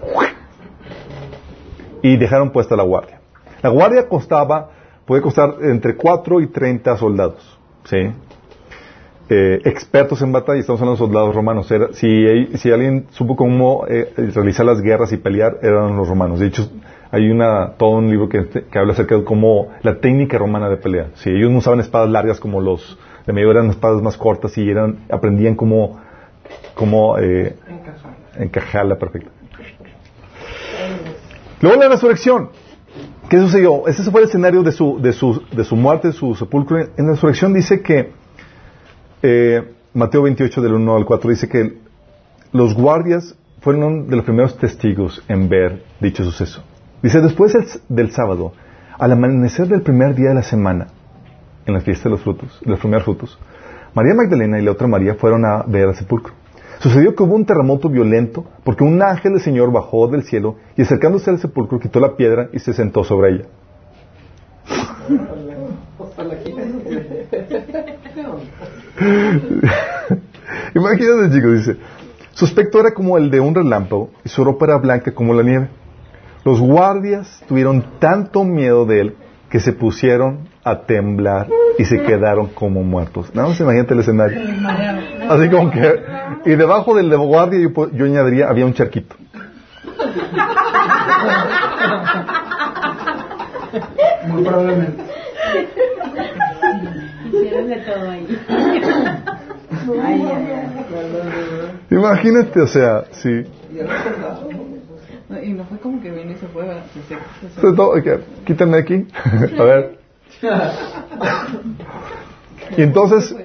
Y dejaron puesta la guardia. La guardia costaba, puede costar entre 4 y 30 soldados. ¿Sí? Eh, expertos en batalla, estamos hablando de soldados romanos. Era, si, si, alguien supo cómo eh, realizar las guerras y pelear, eran los romanos. De hecho, hay una, todo un libro que, que habla acerca de cómo la técnica romana de pelea. Si ellos no usaban espadas largas como los de medio, eran espadas más cortas y eran, aprendían cómo, cómo eh, encajarla perfecta. Luego la resurrección. ¿Qué sucedió? Ese fue el escenario de su, de su, de su muerte, de su sepulcro. En la resurrección dice que eh, Mateo 28 del 1 al 4 dice que los guardias fueron de los primeros testigos en ver dicho suceso. Dice, después del, sábado, al amanecer del primer día de la semana, en la fiesta de los frutos, los primeros frutos, María Magdalena y la otra María fueron a ver al sepulcro. Sucedió que hubo un terremoto violento porque un ángel del Señor bajó del cielo y acercándose al sepulcro quitó la piedra y se sentó sobre ella. Imagínate, chicos, dice. Su aspecto era como el de un relámpago y su ropa era blanca como la nieve. Los guardias tuvieron tanto miedo de él que se pusieron a temblar y se quedaron como muertos. Nada más imagínate el escenario. Así como que... Y debajo del guardia yo, yo añadiría, había un charquito. Muy probablemente. De todo ahí. Imagínate, o sea, sí. Y no fue como que vino y se fue. Se, se, Quítame aquí. A ver. y entonces,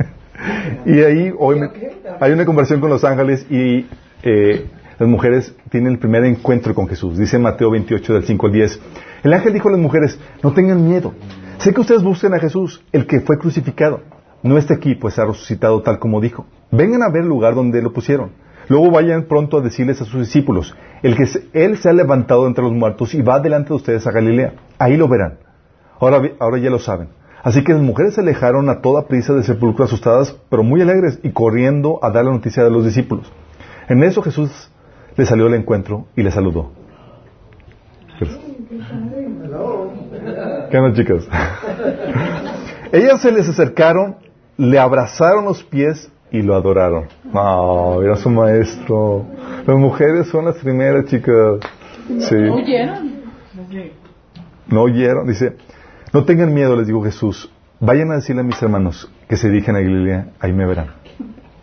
y ahí hoy hay una conversación con los ángeles y eh, las mujeres tienen el primer encuentro con Jesús. Dice Mateo 28 del 5 al 10. El ángel dijo a las mujeres, no tengan miedo. Sé que ustedes buscan a Jesús, el que fue crucificado. No está aquí, pues ha resucitado tal como dijo. Vengan a ver el lugar donde lo pusieron. Luego vayan pronto a decirles a sus discípulos, el que él se ha levantado entre los muertos y va delante de ustedes a Galilea. Ahí lo verán. Ahora, ahora ya lo saben. Así que las mujeres se alejaron a toda prisa del sepulcro asustadas, pero muy alegres, y corriendo a dar la noticia a los discípulos. En eso Jesús le salió al encuentro y le saludó. ¿Qué onda, chicas? Ellas se les acercaron, le abrazaron los pies y lo adoraron. Oh, era su maestro. Las mujeres son las primeras, chicas. Sí. ¿No oyeron? No oyeron. Dice, no tengan miedo, les digo Jesús. Vayan a decirle a mis hermanos que se dirigen a Galilea, ahí me verán.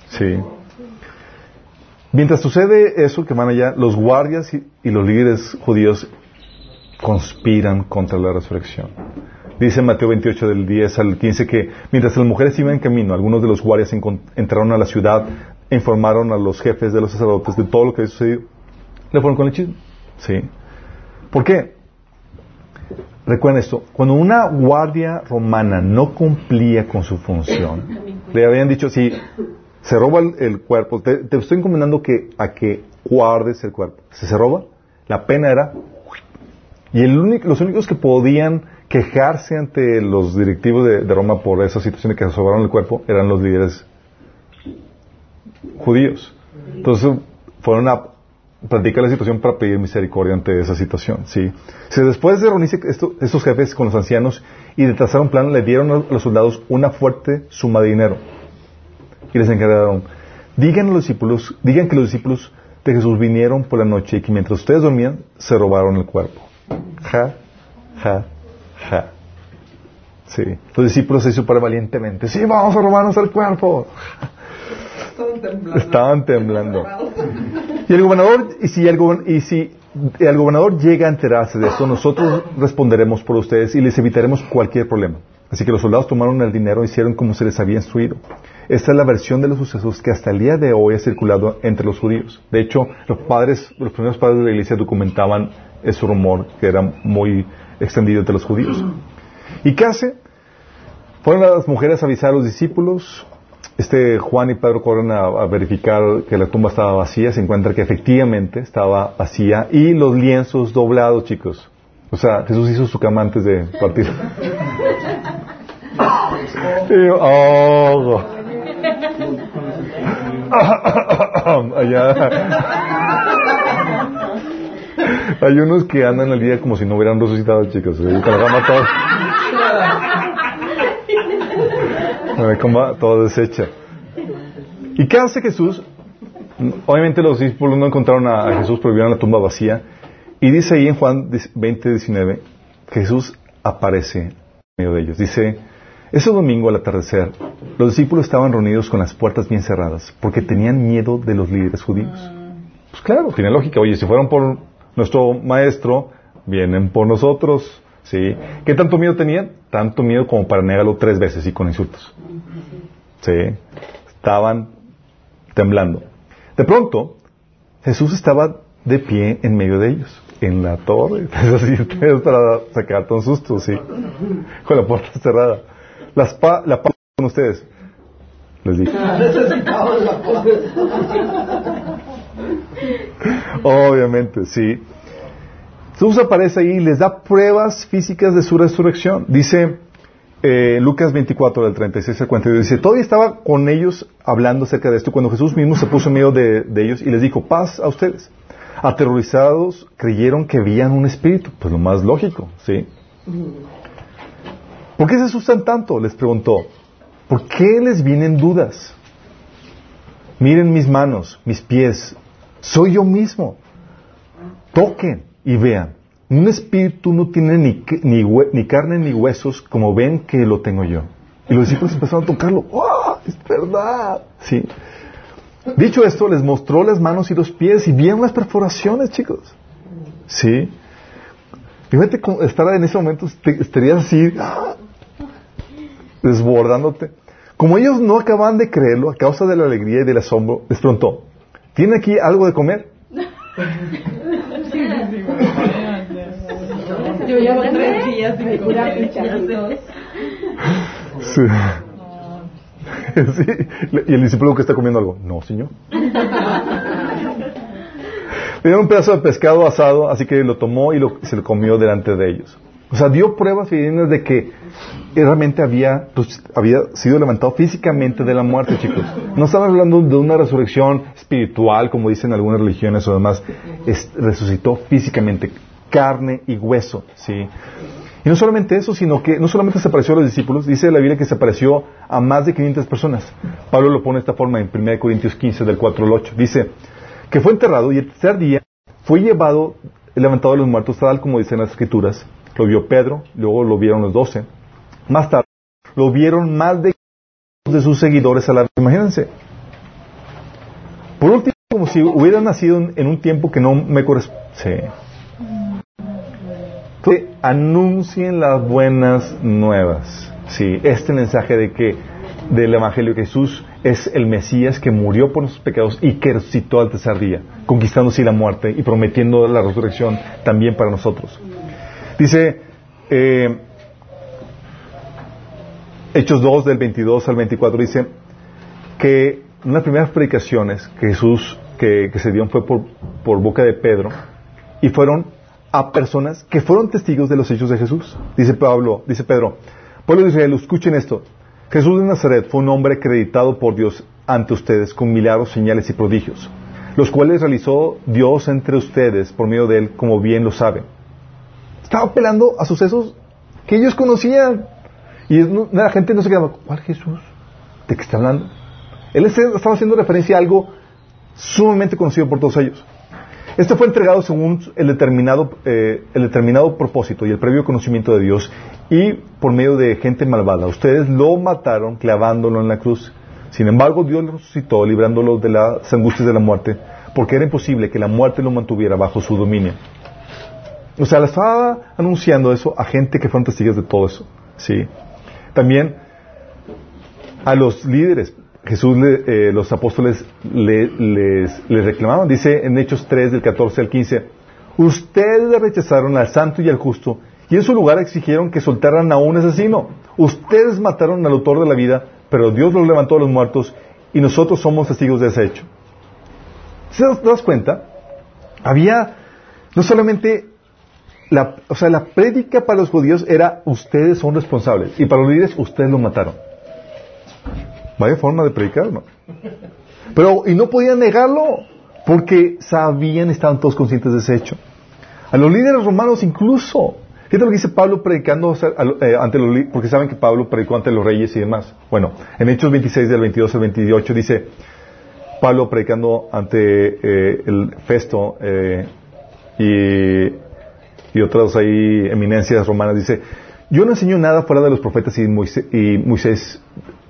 Sí. Mientras sucede eso, que van allá, los guardias y, los líderes judíos conspiran contra la resurrección. Dice Mateo 28 del 10 al 15 que mientras las mujeres iban en camino, algunos de los guardias entraron a la ciudad e informaron a los jefes de los sacerdotes de todo lo que había sucedido. Le fueron con el chisme. ¿Sí? ¿Por qué? Recuerden esto, cuando una guardia romana no cumplía con su función, le habían dicho, si se roba el, cuerpo, te, estoy encomendando que, a que guardes el cuerpo. Si se roba, la pena era... Y el único, los únicos que podían quejarse ante los directivos de, Roma por esa situación de que se robaron el cuerpo eran los líderes judíos. Entonces fueron a platicar la situación para pedir misericordia ante esa situación. ¿sí? después de reunirse estos jefes con los ancianos y de trazar un plan, le dieron a los soldados una fuerte suma de dinero. Y les encargaron, digan, los discípulos, digan que los discípulos de Jesús vinieron por la noche y que mientras ustedes dormían, se robaron el cuerpo. Ja, ja, ja. Sí. Los discípulos se super valientemente. Sí, vamos a robarnos el cuerpo. Estaban temblando. Y el gobernador, y si el, y si el gobernador llega a enterarse de esto, nosotros responderemos por ustedes y les evitaremos cualquier problema. Así que los soldados tomaron el dinero y hicieron como se les había instruido. Esta es la versión de los sucesos que hasta el día de hoy ha circulado entre los judíos. De hecho, los padres, los primeros padres de la iglesia documentaban ese rumor que era muy extendido entre los judíos. ¿Y qué hace? Fueron las mujeres a avisar a los discípulos, este Juan y Pedro corren a, verificar que la tumba estaba vacía, se encuentra que efectivamente estaba vacía y los lienzos doblados, chicos. O sea, Jesús hizo su cama antes de partir. Oh, allá. Hay unos que andan el día como si no hubieran resucitado, chicos. Con la todo. La cama toda deshecha. ¿Y qué hace Jesús? Obviamente los discípulos no encontraron a Jesús, pero vieron la tumba vacía. Y dice ahí en Juan 20, 19, que Jesús aparece en medio de ellos. Dice, ese domingo al atardecer, los discípulos estaban reunidos con las puertas bien cerradas, porque tenían miedo de los líderes judíos. Pues claro, tiene lógica. Oye, si fueron por nuestro maestro, vienen por nosotros. ¿Sí? ¿Qué tanto miedo tenían? Tanto miedo como para negarlo tres veces y con insultos. ¿Sí? Estaban temblando. De pronto, Jesús estaba de pie en medio de ellos, en la torre. Así, para sacar un susto, sí. Con la puerta cerrada. Las pa la paz con ustedes. Les dije. Obviamente, sí. Jesús aparece ahí y les da pruebas físicas de su resurrección. Dice eh, Lucas 24, del 36 al 42, dice, todavía estaba con ellos hablando acerca de esto cuando Jesús mismo se puso en medio de, de ellos y les dijo, paz a ustedes. Aterrorizados creyeron que veían un espíritu. Pues lo más lógico, ¿sí? ¿Por qué se asustan tanto? Les preguntó. ¿Por qué les vienen dudas? Miren mis manos, mis pies. Soy yo mismo. Toquen y vean. Un espíritu no tiene ni, ni, carne ni huesos como ven que lo tengo yo. Y los discípulos empezaron a tocarlo. ¡Oh, es verdad! Sí. Dicho esto, les mostró las manos y los pies y vieron las perforaciones, chicos. Sí. Fíjate estar en ese momento, estarías así, desbordándote. Como ellos no acaban de creerlo, a causa de la alegría y del asombro, les preguntó, ¿tiene aquí algo de comer? Yo llevo tres días sin comer. Sí. sí. Y el discípulo que está comiendo algo, no, señor. Le dieron un pedazo de pescado asado, así que lo tomó y lo, se lo comió delante de ellos. O sea, dio pruebas de que realmente había, pues, había sido levantado físicamente de la muerte, chicos. No estamos hablando de una resurrección espiritual, como dicen algunas religiones o demás. Es, resucitó físicamente, carne y hueso, ¿sí? Y no solamente eso, sino que no solamente se apareció a los discípulos, dice la Biblia que se apareció a más de 500 personas. Pablo lo pone de esta forma en 1 Corintios 15, del 4 al 8. Dice que fue enterrado y el tercer día fue llevado, levantado de los muertos, tal como dicen las escrituras. Lo vio Pedro, luego lo vieron los doce. Más tarde, lo vieron más de de sus seguidores a la Imagínense. Por último, como si hubiera nacido en un tiempo que no me corresponde. Sí. anuncien las buenas nuevas. Sí, este mensaje de que del Evangelio que Jesús es el Mesías que murió por nuestros pecados y que resucitó al tercer día, conquistando así la muerte y prometiendo la resurrección también para nosotros. Dice eh, Hechos 2 del 22 al 24 dice que una las primeras predicaciones que Jesús que, se dio fue por, por boca de Pedro y fueron a personas que fueron testigos de los hechos de Jesús. Dice Pablo, dice Pedro, pueblo de Israel, escuchen esto. Jesús de Nazaret fue un hombre acreditado por Dios ante ustedes con milagros, señales y prodigios, los cuales realizó Dios entre ustedes por medio de él, como bien lo saben. Estaba apelando a sucesos que ellos conocían. Y la gente no se quedaba, ¿cuál Jesús? ¿De qué está hablando? Él estaba haciendo referencia a algo sumamente conocido por todos ellos. Este fue entregado según el determinado, eh, el determinado propósito y el previo conocimiento de Dios y por medio de gente malvada. Ustedes lo mataron clavándolo en la cruz. Sin embargo, Dios lo resucitó librándolo de las angustias de la muerte porque era imposible que la muerte lo mantuviera bajo su dominio. O sea, le estaba anunciando eso a gente que fueron testigos de todo eso. ¿sí? También a los líderes. Jesús, eh, los apóstoles le, les, reclamaban. Dice en Hechos 3, del 14 al 15, ustedes rechazaron al santo y al justo y en su lugar exigieron que soltaran a un asesino. Ustedes mataron al autor de la vida, pero Dios lo levantó a los muertos y nosotros somos testigos de ese hecho. ¿Se das cuenta? Había no solamente o sea, la prédica para los judíos era ustedes son responsables y para los líderes ustedes lo mataron. Vaya forma de predicar, ¿no? Pero, y no podían negarlo porque sabían, estaban todos conscientes de ese hecho. A los líderes romanos incluso. Fíjate lo que dice Pablo predicando eh, ante los porque saben que Pablo predicó ante los reyes y demás. Bueno, en Hechos 26 del 22 al 28 dice Pablo predicando ante eh, el Festo eh, y, y otras ahí eminencias romanas, dice, yo no enseño nada fuera de los profetas y Moisés, y Moisés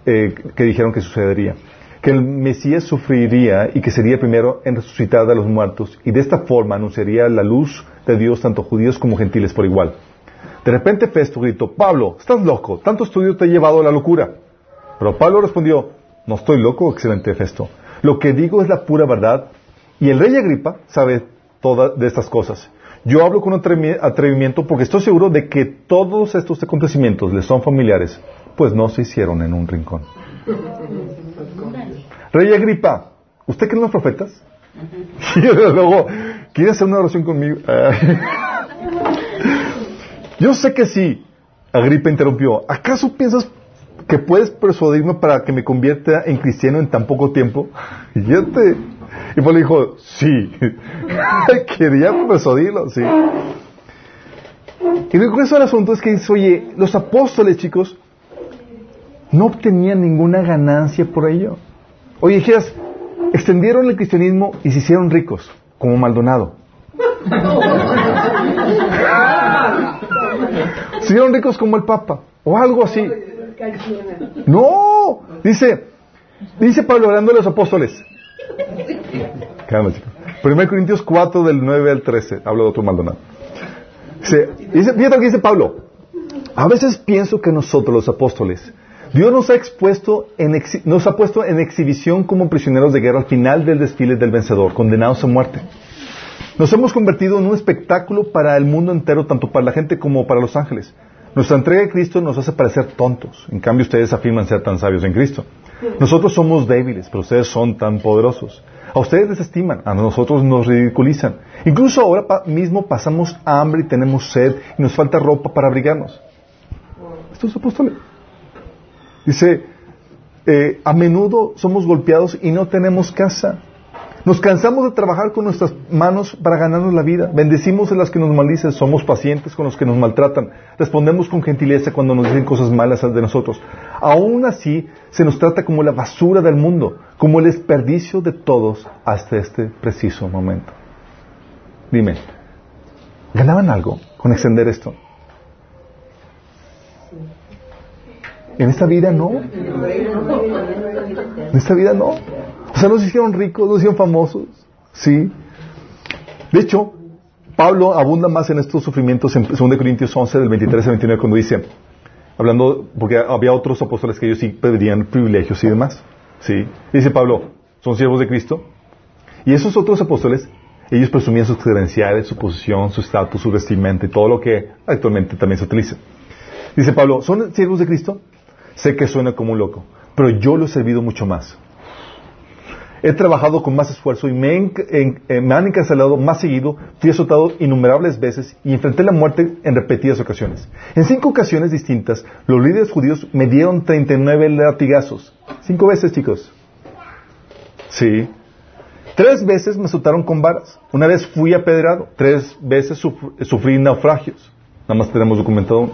que dijeron que sucedería que el Mesías sufriría y que sería primero en resucitar de los muertos y de esta forma anunciaría la luz de Dios tanto judíos como gentiles por igual. De repente Festo gritó, Pablo, estás loco, tanto estudio te ha llevado a la locura. Pero Pablo respondió, no estoy loco, excelente Festo. Lo que digo es la pura verdad y el rey Agripa sabe todas de estas cosas. Yo hablo con atrevimiento porque estoy seguro de que todos estos acontecimientos le son familiares, pues no se hicieron en un rincón. Rey Agripa, ¿usted cree en los profetas? Y luego, ¿quiere hacer una oración conmigo? Yo sé que sí. Agripa interrumpió. ¿Acaso piensas que puedes persuadirme para que me convierta en cristiano en tan poco tiempo? Y yo te... Y Pablo dijo, sí. Quería persuadirlo, sí. Y luego eso el asunto es que dice, oye, los apóstoles, chicos, no obtenían ninguna ganancia por ello. Oye, dijeras, extendieron el cristianismo y se hicieron ricos, como Maldonado. se hicieron ricos como el Papa, o algo así. No, dice, dice Pablo hablando de los apóstoles. Calma, 1 Corintios 4 del 9 al 13, habla de otro Maldonado. Dice, dice, lo que dice Pablo. A veces pienso que nosotros los apóstoles Dios nos ha expuesto en nos ha puesto en exhibición como prisioneros de guerra al final del desfile del vencedor, condenados a muerte. Nos hemos convertido en un espectáculo para el mundo entero, tanto para la gente como para los ángeles. Nuestra entrega a Cristo nos hace parecer tontos. En cambio, ustedes afirman ser tan sabios en Cristo. Nosotros somos débiles, pero ustedes son tan poderosos. A ustedes les estiman, a nosotros nos ridiculizan. Incluso ahora mismo pasamos hambre y tenemos sed y nos falta ropa para abrigarnos. Esto es apóstoles. Dice, eh, a menudo somos golpeados y no tenemos casa. Nos cansamos de trabajar con nuestras manos para ganarnos la vida. Bendecimos a las que nos maldicen, somos pacientes con los que nos maltratan. Respondemos con gentileza cuando nos dicen cosas malas de nosotros. Aún así, se nos trata como la basura del mundo, como el desperdicio de todos hasta este preciso momento. Dime, ¿ganaban algo con extender esto? En esta vida no. En esta vida no. O sea, no se hicieron ricos, no se hicieron famosos. Sí. De hecho, Pablo abunda más en estos sufrimientos en 2 Corintios 11, del 23 al 29, cuando dice, hablando, porque había otros apóstoles que ellos sí pedirían privilegios y demás. Sí. Dice Pablo, son siervos de Cristo. Y esos otros apóstoles, ellos presumían sus credenciales, su posición, su estatus, su vestimenta y todo lo que actualmente también se utiliza. Dice Pablo, ¿son siervos de Cristo? Sé que suena como un loco, pero yo lo he servido mucho más. He trabajado con más esfuerzo y me, eh, han encarcelado más seguido, fui azotado innumerables veces y enfrenté la muerte en repetidas ocasiones. En cinco ocasiones distintas, los líderes judíos me dieron 39 latigazos. Cinco veces, chicos. Sí. Tres veces me azotaron con varas. Una vez fui apedreado. Tres veces sufrí naufragios. Nada más tenemos documentado uno.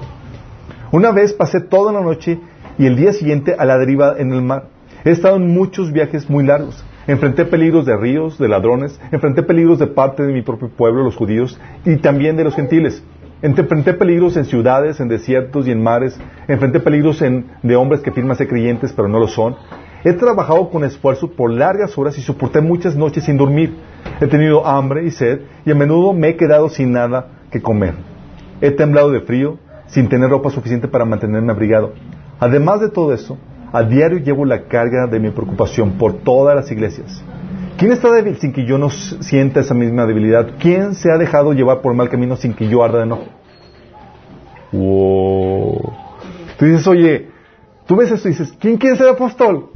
Una vez pasé toda la noche y el día siguiente a la deriva en el mar. He estado en muchos viajes muy largos. Enfrenté peligros de ríos, de ladrones, enfrenté peligros de parte de mi propio pueblo, los judíos, y también de los gentiles. Enfrenté peligros en ciudades, en desiertos y en mares. Enfrenté peligros de hombres que firman ser creyentes, pero no lo son. He trabajado con esfuerzo por largas horas y soporté muchas noches sin dormir. He tenido hambre y sed y a menudo me he quedado sin nada que comer. He temblado de frío, sin tener ropa suficiente para mantenerme abrigado. Además de todo eso, a diario llevo la carga de mi preocupación por todas las iglesias. ¿Quién está débil sin que yo no sienta esa misma debilidad? ¿Quién se ha dejado llevar por mal camino sin que yo arda de enojo? Wow. Tú dices, oye, tú ves esto y dices, ¿quién quiere ser apóstol?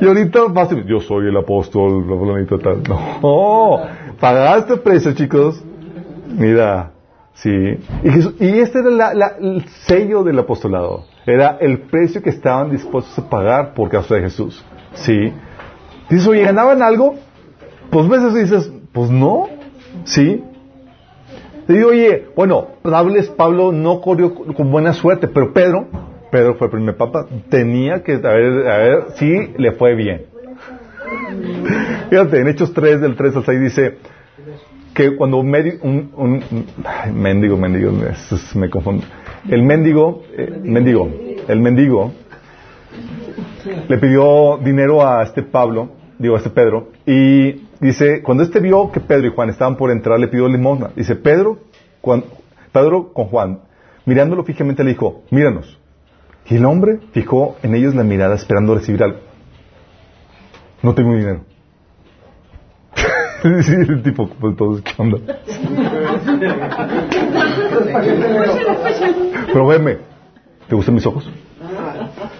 y ahorita vas yo soy el apóstol, la tal. No, pagaste precio, chicos. Mira, sí. Y, Jesús- y este era la- el sello del apostolado. Era el precio que estaban dispuestos a pagar por causa de Jesús. Sí. Dices, oye, ¿ganaban algo? Pues y dices, pues no. Sí. Te digo, oye, bueno, Pablo, Pablo no corrió con buena suerte, pero Pedro, Pedro fue el primer papa, tenía que, a ver, a ver si le fue bien. Fíjate, en Hechos 3, del 3 al 6 dice que cuando un, un, un- mendigo, mendigo, me confundo. El mendigo, eh, mendigo, el mendigo le pidió dinero a este Pablo, digo a este Pedro, y dice, cuando este vio que Pedro y Juan estaban por entrar, le pidió limosna. Dice, Pedro, cuan- Pedro con Juan, mirándolo fijamente le dijo, míranos. Y el hombre fijó en ellos la mirada esperando recibir algo. No tengo dinero. Sí, el tipo, pues todos, ¿qué onda? Pero veme, ¿te gustan mis ojos?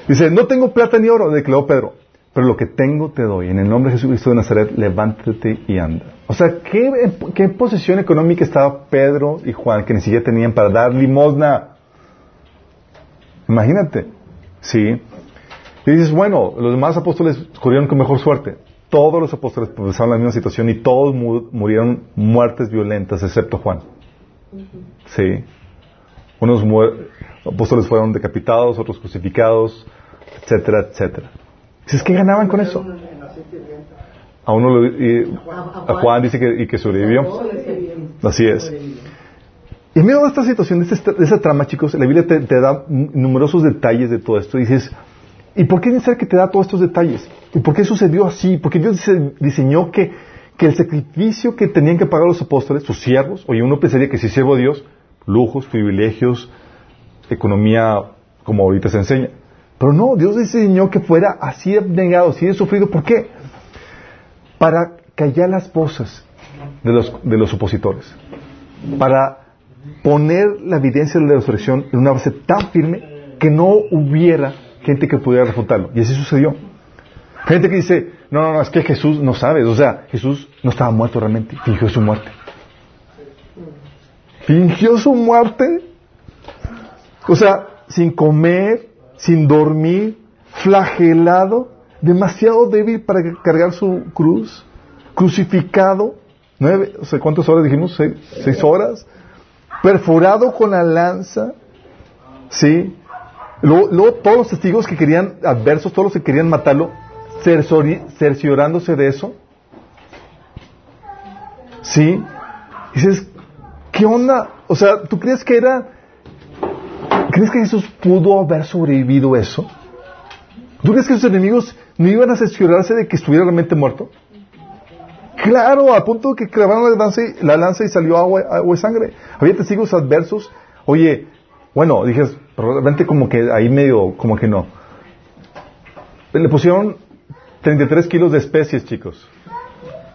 Dice, no tengo plata ni oro, declaró Pedro, pero lo que tengo te doy. En el nombre de Jesucristo de Nazaret, levántate y anda. O sea, ¿qué, qué posición económica estaba Pedro y Juan que ni siquiera tenían para dar limosna? Imagínate. Sí. Y dices, bueno, los demás apóstoles corrieron con mejor suerte. Todos los apóstoles pasaron la misma situación y todos mu- murieron muertes violentas, excepto Juan. Sí. Unos apóstoles fueron decapitados, otros crucificados, etcétera, etcétera. Dices, ¿qué ganaban con eso? A uno lo- y- a Juan dice que, y que sobrevivió. Así es. Y en medio de esta situación, de, esta, de esa trama, chicos, la Biblia te, te da numerosos detalles de todo esto. Y dices, ¿y por qué es que te da todos estos detalles? ¿Y por qué sucedió así? Porque Dios dise- diseñó que, que el sacrificio que tenían que pagar los apóstoles, sus siervos, oye, uno pensaría que si siervo a Dios, lujos, privilegios, economía, como ahorita se enseña. Pero no, Dios diseñó que fuera así abnegado, así de sufrido. ¿Por qué? Para callar las voces de los, de los opositores. Para poner la evidencia de la resurrección en una base tan firme que no hubiera gente que pudiera refutarlo. Y así sucedió. Gente que dice, no, no, no, es que Jesús no sabe. O sea, Jesús no estaba muerto realmente, fingió su muerte. Fingió su muerte. O sea, sin comer, sin dormir, flagelado, demasiado débil para cargar su cruz, crucificado, nueve, o sea, ¿cuántas horas dijimos? ¿Seis, seis horas? Perforado con la lanza, ¿sí? Luego, luego todos los testigos que querían, adversos, todos los que querían matarlo, cerciori- cerciorándose de eso, ¿sí? Dices, ¿qué onda? O sea, ¿tú crees que era, crees que Jesús pudo haber sobrevivido eso? ¿Tú crees que sus enemigos no iban a cerciorarse de que estuviera realmente muerto? Claro, a punto de que clavaron la lanza, y, la lanza y salió agua, agua y sangre. Había testigos adversos. Oye, bueno, dije, realmente como que ahí medio, como que no. Le pusieron 33 kilos de especies, chicos,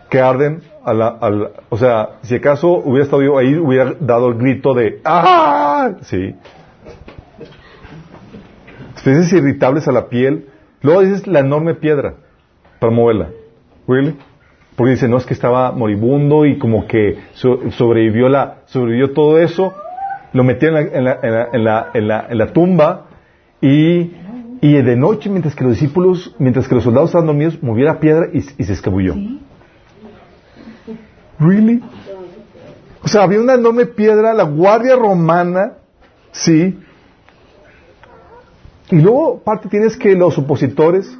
que arden a la, o sea, si acaso hubiera estado yo ahí, hubiera dado el grito de ¡Ah! Sí. Especies irritables a la piel. Luego dices la enorme piedra para moverla. ¿Really? Porque dice, no es que estaba moribundo y como que so- sobrevivió la, sobrevivió todo eso, lo metieron en la, en la, en la, en la, en la tumba y, y de noche, mientras que los discípulos, mientras que los soldados estaban dormidos, movió la piedra y, y se escabulló. ¿Really? O sea, había una enorme piedra, la guardia romana, sí. Y luego, aparte, tienes que los opositores,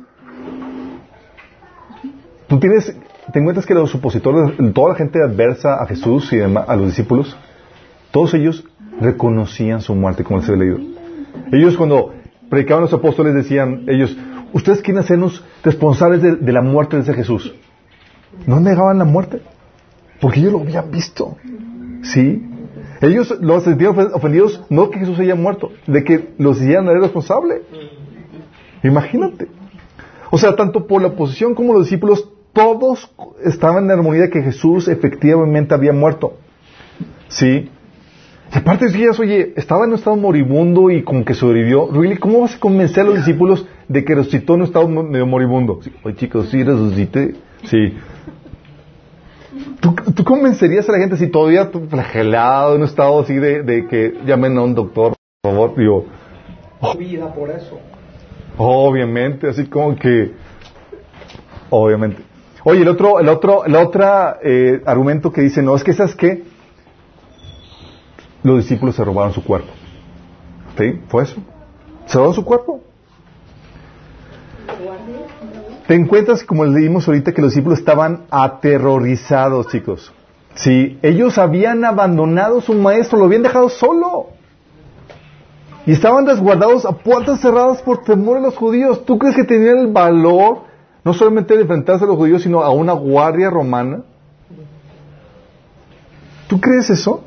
tú tienes, te encuentras que los opositores, toda la gente adversa a Jesús y a los discípulos, todos ellos reconocían su muerte, como les he leído. Ellos cuando predicaban los apóstoles decían, ellos, ustedes quieren hacernos responsables de, la muerte de ese Jesús. No negaban la muerte, porque ellos lo habían visto. ¿Sí? Ellos los sentían ofen- ofendidos no que Jesús haya muerto, de que los hicieran a responsable. Imagínate. O sea, tanto por la oposición como los discípulos, todos estaban en armonía de que Jesús efectivamente había muerto. ¿Sí? Aparte decías, oye, estaba en un estado moribundo y como que sobrevivió. Really, ¿cómo vas a convencer a los discípulos de que resucitó en un estado medio moribundo? Sí, oye, chicos, sí resucité. Sí. ¿Tú, tú convencerías a la gente si todavía flagelado en un estado así de, de que llamen a un doctor, por favor? Digo, vida por eso. obviamente, así como que, obviamente. Oye, el otro, el otro, el otro eh, argumento que dice, no, es que sabes qué, los discípulos se robaron su cuerpo. ¿Sí? ¿Fue eso? ¿Se robaron su cuerpo? Te encuentras, como leímos ahorita, que los discípulos estaban aterrorizados, chicos. Sí, ellos habían abandonado a su maestro, lo habían dejado solo. Y estaban resguardados a puertas cerradas por temor a los judíos. ¿Tú crees que tenían el valor no solamente de enfrentarse a los judíos, sino a una guardia romana? ¿Tú crees eso?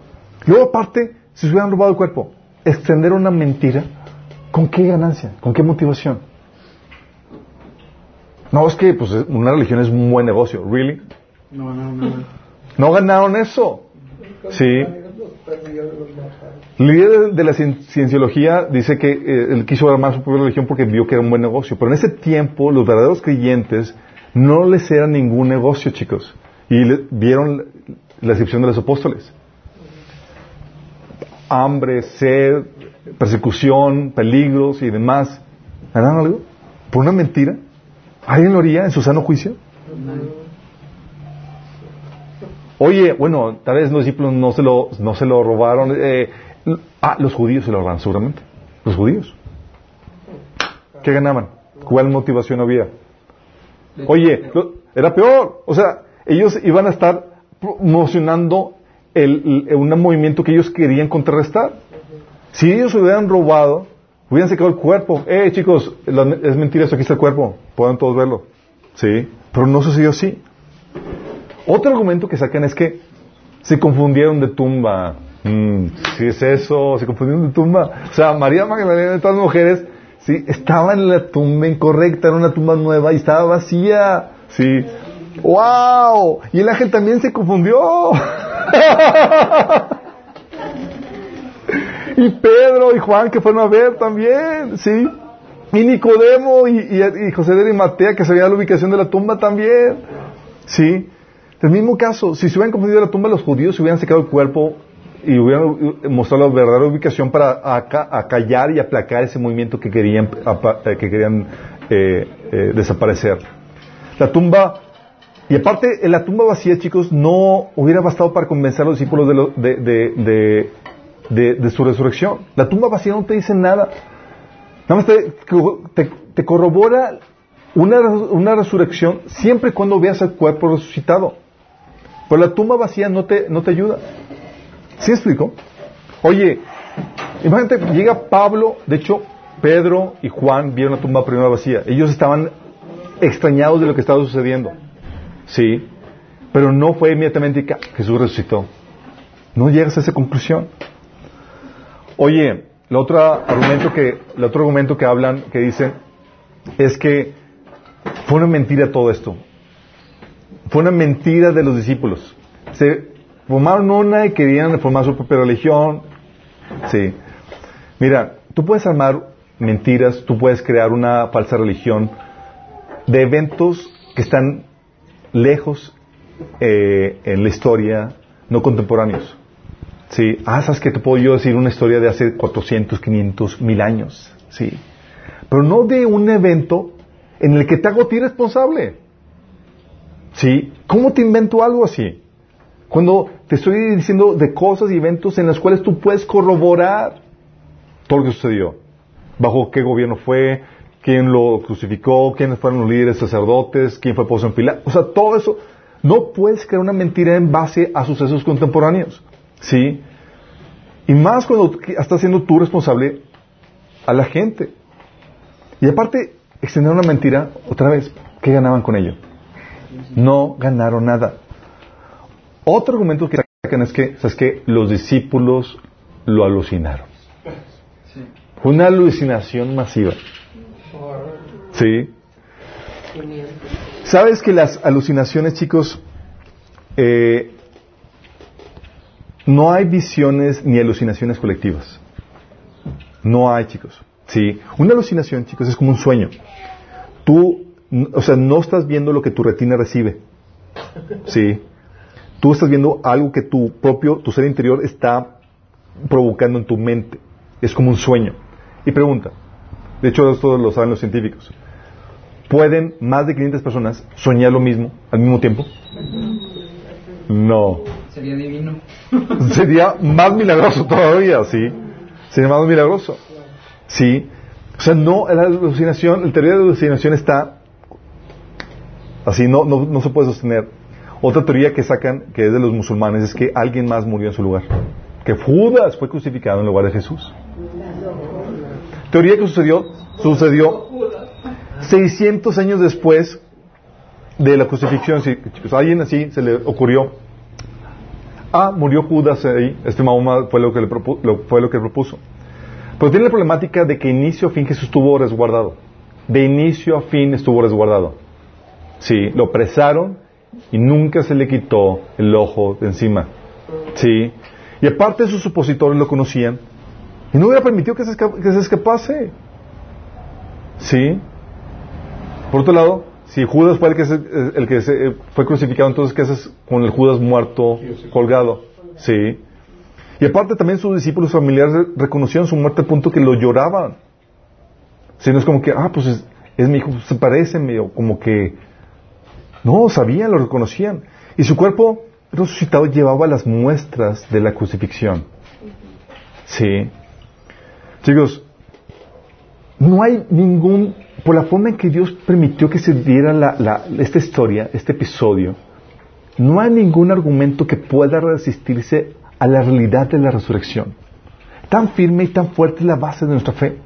Luego, aparte, si se hubieran robado el cuerpo, extender una mentira, ¿con qué ganancia? ¿Con qué motivación? No, es que pues, una religión es un buen negocio. ¿Really? No, no, no. No ganaron eso. Sí. El líder de, la cien- cienciología dice que eh, él quiso armar su propia religión porque vio que era un buen negocio. Pero en ese tiempo, los verdaderos creyentes no les era ningún negocio, chicos. Y le- vieron la excepción de los apóstoles. Hambre, sed, persecución, peligros y demás. ¿Ganaron algo? ¿Por una mentira? ¿Alguien lo haría en su sano juicio? Oye, bueno, tal vez los discípulos no se lo, no se lo robaron. eh, ah, los judíos se lo robaron, seguramente. Los judíos. ¿Qué ganaban? ¿Cuál motivación había? Oye, era peor. O sea, ellos iban a estar promocionando el, un movimiento que ellos querían contrarrestar. Si ellos hubieran robado, hubieran sacado el cuerpo. Eh, chicos, es mentira, eso aquí está el cuerpo. Pueden todos verlo. Sí, pero no sucedió así. Otro argumento que sacan es que se confundieron de tumba. Mm, sí es eso, se confundieron de tumba. O sea, María Magdalena y todas las mujeres, sí, estaban en la tumba incorrecta, era una tumba nueva y estaba vacía. Sí. ¡Wow! Y el ángel también se confundió. y Pedro y Juan que fueron a ver también, sí. Y Nicodemo y, José de Arimatea que sabía la ubicación de la tumba también. Sí. El mismo caso, si se hubieran confundido la tumba, los judíos se hubieran sacado el cuerpo y hubieran eh, mostrado la verdadera ubicación para aca- acallar y aplacar ese movimiento que querían, que querían eh, eh, desaparecer. La tumba, y aparte, en la tumba vacía, chicos, no hubiera bastado para convencer a los discípulos de, lo- de, su resurrección. La tumba vacía no te dice nada. Nada más te, te- corrobora una, una resurrección siempre y cuando veas el cuerpo resucitado. Pero la tumba vacía no te, no te ayuda. ¿Sí explico? Oye, imagínate, llega Pablo, de hecho, Pedro y Juan vieron la tumba primero vacía. Ellos estaban extrañados de lo que estaba sucediendo. Sí, pero no fue inmediatamente que Jesús resucitó. No llegas a esa conclusión. Oye, el otro argumento que, el otro argumento que hablan, que dicen, es que fue una mentira todo esto. Fue una mentira de los discípulos. Se formaron una y querían formar su propia religión. Sí. Mira, tú puedes armar mentiras, tú puedes crear una falsa religión de eventos que están lejos eh, en la historia, no contemporáneos. Sí. Ah, ¿sabes qué? Te puedo yo decir una historia de hace 400, 500, mil años. Sí. Pero no de un evento en el que te hago ti responsable. ¿Sí? ¿Cómo te invento algo así? Cuando te estoy diciendo de cosas y eventos en los cuales tú puedes corroborar todo lo que sucedió. Bajo qué gobierno fue, quién lo crucificó, quiénes fueron los líderes sacerdotes, quién fue puesto en fila. O sea, todo eso. No puedes crear una mentira en base a sucesos contemporáneos. ¿Sí? Y más cuando estás siendo tú responsable a la gente. Y aparte, extender una mentira, otra vez, ¿qué ganaban con ello? No ganaron nada. Otro argumento que sacan es que, ¿sabes qué? Los discípulos lo alucinaron. Fue una alucinación masiva. ¿Sí? ¿Sabes que las alucinaciones, chicos, eh, no hay visiones ni alucinaciones colectivas? No hay, chicos. Sí. Una alucinación, chicos, es como un sueño. Tú, o sea, no estás viendo lo que tu retina recibe. Sí. Tú estás viendo algo que tu propio, tu ser interior está provocando en tu mente. Es como un sueño. Y pregunta, de hecho esto lo saben los científicos, ¿pueden más de 500 personas soñar lo mismo al mismo tiempo? No. Sería divino. Sería más milagroso todavía, ¿sí? Sería más milagroso. ¿Sí? O sea, no, la alucinación, la teoría de la alucinación está así, no, no, no se puede sostener. Otra teoría que sacan, que es de los musulmanes, es que alguien más murió en su lugar. Que Judas fue crucificado en lugar de Jesús. Teoría que sucedió, sucedió 600 años después de la crucifixión. Chicos, a alguien así se le ocurrió. Ah, murió Judas ahí. Este Mahoma fue lo que, le propu- lo- fue lo que propuso. Pero tiene la problemática de que inicio a fin Jesús estuvo resguardado. De inicio a fin estuvo resguardado. Sí, lo presaron y nunca se le quitó el ojo de encima. Sí. Y aparte sus opositores lo conocían y no hubiera permitido que se, esca- que se escapase. Sí. Por otro lado, si Judas fue el que, se- el que se- fue crucificado, entonces ¿qué haces con el Judas muerto, colgado? Sí. Y aparte también sus discípulos familiares re- reconocieron su muerte al punto que lo lloraban. Si no es como que, ah, pues es, es mi hijo, se parece, medio como que... No, sabían, lo reconocían. Y su cuerpo resucitado llevaba las muestras de la crucifixión. Sí. Chicos, no hay ningún, por la forma en que Dios permitió que se diera esta historia, este episodio, no hay ningún argumento que pueda resistirse a la realidad de la resurrección. Tan firme y tan fuerte es la base de nuestra fe.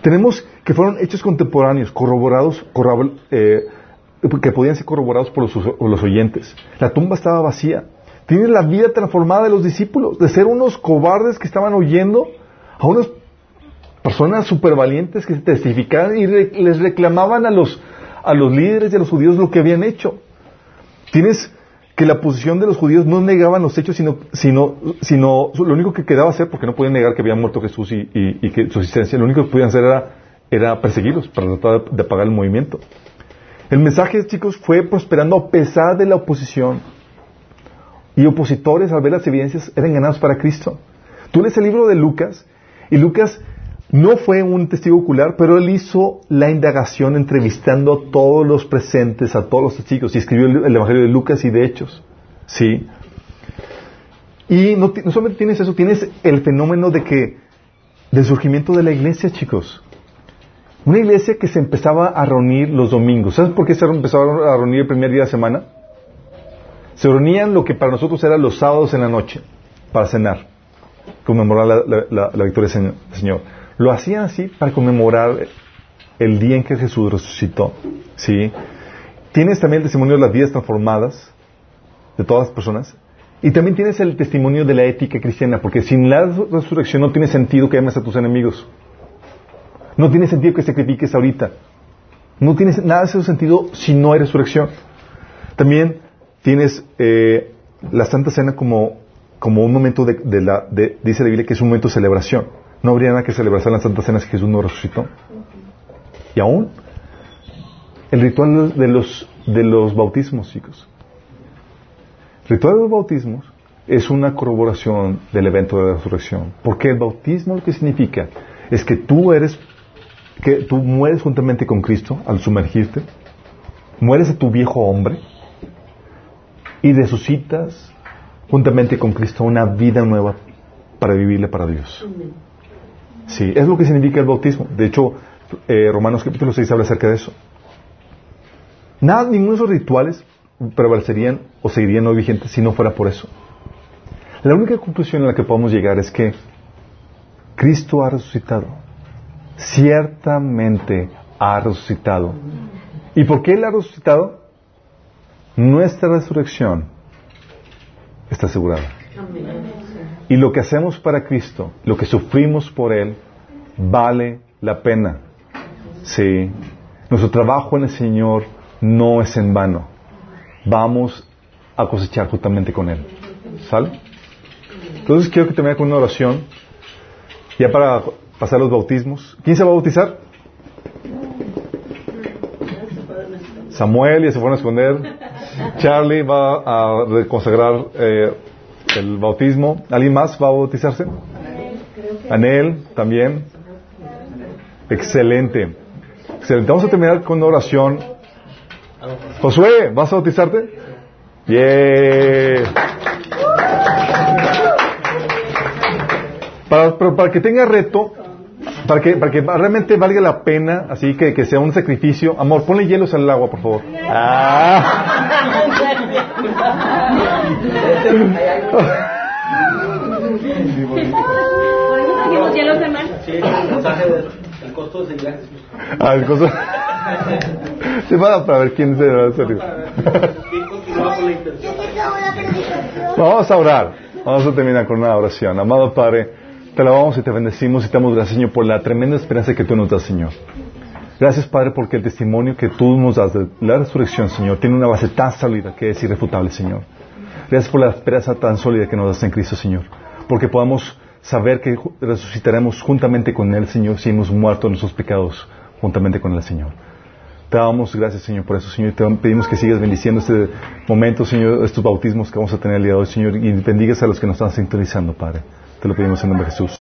Tenemos que fueron hechos contemporáneos, corroborados, corrobor- eh, que podían ser corroborados por los, por los oyentes. La tumba estaba vacía. Tiene la vida transformada de los discípulos, de ser unos cobardes que estaban oyendo a unas personas super valientes que testificaban y les reclamaban a los, a los líderes y a los judíos lo que habían hecho. Tienes que la posición de los judíos no negaban los hechos, sino, sino, sino lo único que quedaba hacer, porque no podían negar que había muerto Jesús y, y- que su existencia, lo único que podían hacer era, era perseguirlos para tratar de apagar el movimiento. El mensaje, chicos, fue prosperando a pesar de la oposición. Y opositores, al ver las evidencias, eran ganados para Cristo. Tú lees el libro de Lucas, y Lucas no fue un testigo ocular, pero él hizo la indagación entrevistando a todos los presentes, a todos los testigos, y escribió el, el Evangelio de Lucas y de Hechos. ¿Sí? Y no, no solamente tienes eso, tienes el fenómeno de que, del surgimiento de la iglesia, chicos. Una iglesia que se empezaba a reunir los domingos. ¿Sabes por qué se empezaron a reunir el primer día de semana? Se reunían lo que para nosotros era los sábados en la noche, para cenar, conmemorar la, la- la- victoria del Señor. Lo hacían así para conmemorar el día en que Jesús resucitó. ¿sí? Tienes también el testimonio de las vidas transformadas de todas las personas. Y también tienes el testimonio de la ética cristiana, porque sin la resurrección no tiene sentido que ames a tus enemigos. No tiene sentido que sacrifiques ahorita. No tiene nada de ese sentido si no hay resurrección. También tienes eh, la Santa Cena como, como un momento de, de la, de- dice la Biblia que es un momento de celebración. No habría nada que celebrar en la Santa Cena si Jesús no resucitó. Y aún, el ritual de los, de los bautismos, chicos. El ritual de los bautismos es una corroboración del evento de la resurrección. Porque el bautismo lo que significa es que tú eres, que tú mueres juntamente con Cristo al sumergirte, mueres a tu viejo hombre y resucitas juntamente con Cristo una vida nueva para vivirle para Dios. Sí, es lo que significa el bautismo. De hecho, eh, Romanos capítulo 6 habla acerca de eso. Nada, ninguno de esos rituales prevalecerían o seguirían hoy vigentes si no fuera por eso. La única conclusión a la que podemos llegar es que Cristo ha resucitado. Ciertamente ha resucitado. ¿Y por qué Él ha resucitado? Nuestra resurrección está asegurada. Y lo que hacemos para Cristo, lo que sufrimos por Él, vale la pena. Sí. Nuestro trabajo en el Señor no es en vano. Vamos a cosechar justamente con Él. ¿Sale? Entonces quiero que termine con una oración. Ya para pasar los bautismos. ¿Quién se va a bautizar? Samuel, ya se fueron a esconder. Charlie va a consagrar eh, el bautismo. ¿Alguien más va a bautizarse? Anel también. Excelente. Excelente. Vamos a terminar con una oración. Josué, ¿vas a bautizarte? Bien. Para, pero para que tenga reto, para que, para que realmente valga la pena, así que, que sea un sacrificio. Amor, ponle hielos al agua, por favor. Ah. Ah, el costo. Se va para ver quién se va a salir. Vamos a orar. Vamos a terminar con una oración. Amado Padre, te alabamos y te bendecimos y te damos gracias, Señor, por la tremenda esperanza que tú nos das, Señor. Gracias, Padre, porque el testimonio que tú nos das de la resurrección, Señor, tiene una base tan sólida que es irrefutable, Señor. Gracias por la esperanza tan sólida que nos das en Cristo, Señor. Porque podamos saber que resucitaremos juntamente con Él, Señor, si hemos muerto nuestros pecados juntamente con el Señor. Te damos gracias, Señor, por eso, Señor. Te pedimos que sigas bendiciendo este momento, Señor, estos bautismos que vamos a tener el día de hoy, Señor, y bendigas a los que nos están sintonizando, Padre. Te lo pedimos en nombre de Jesús.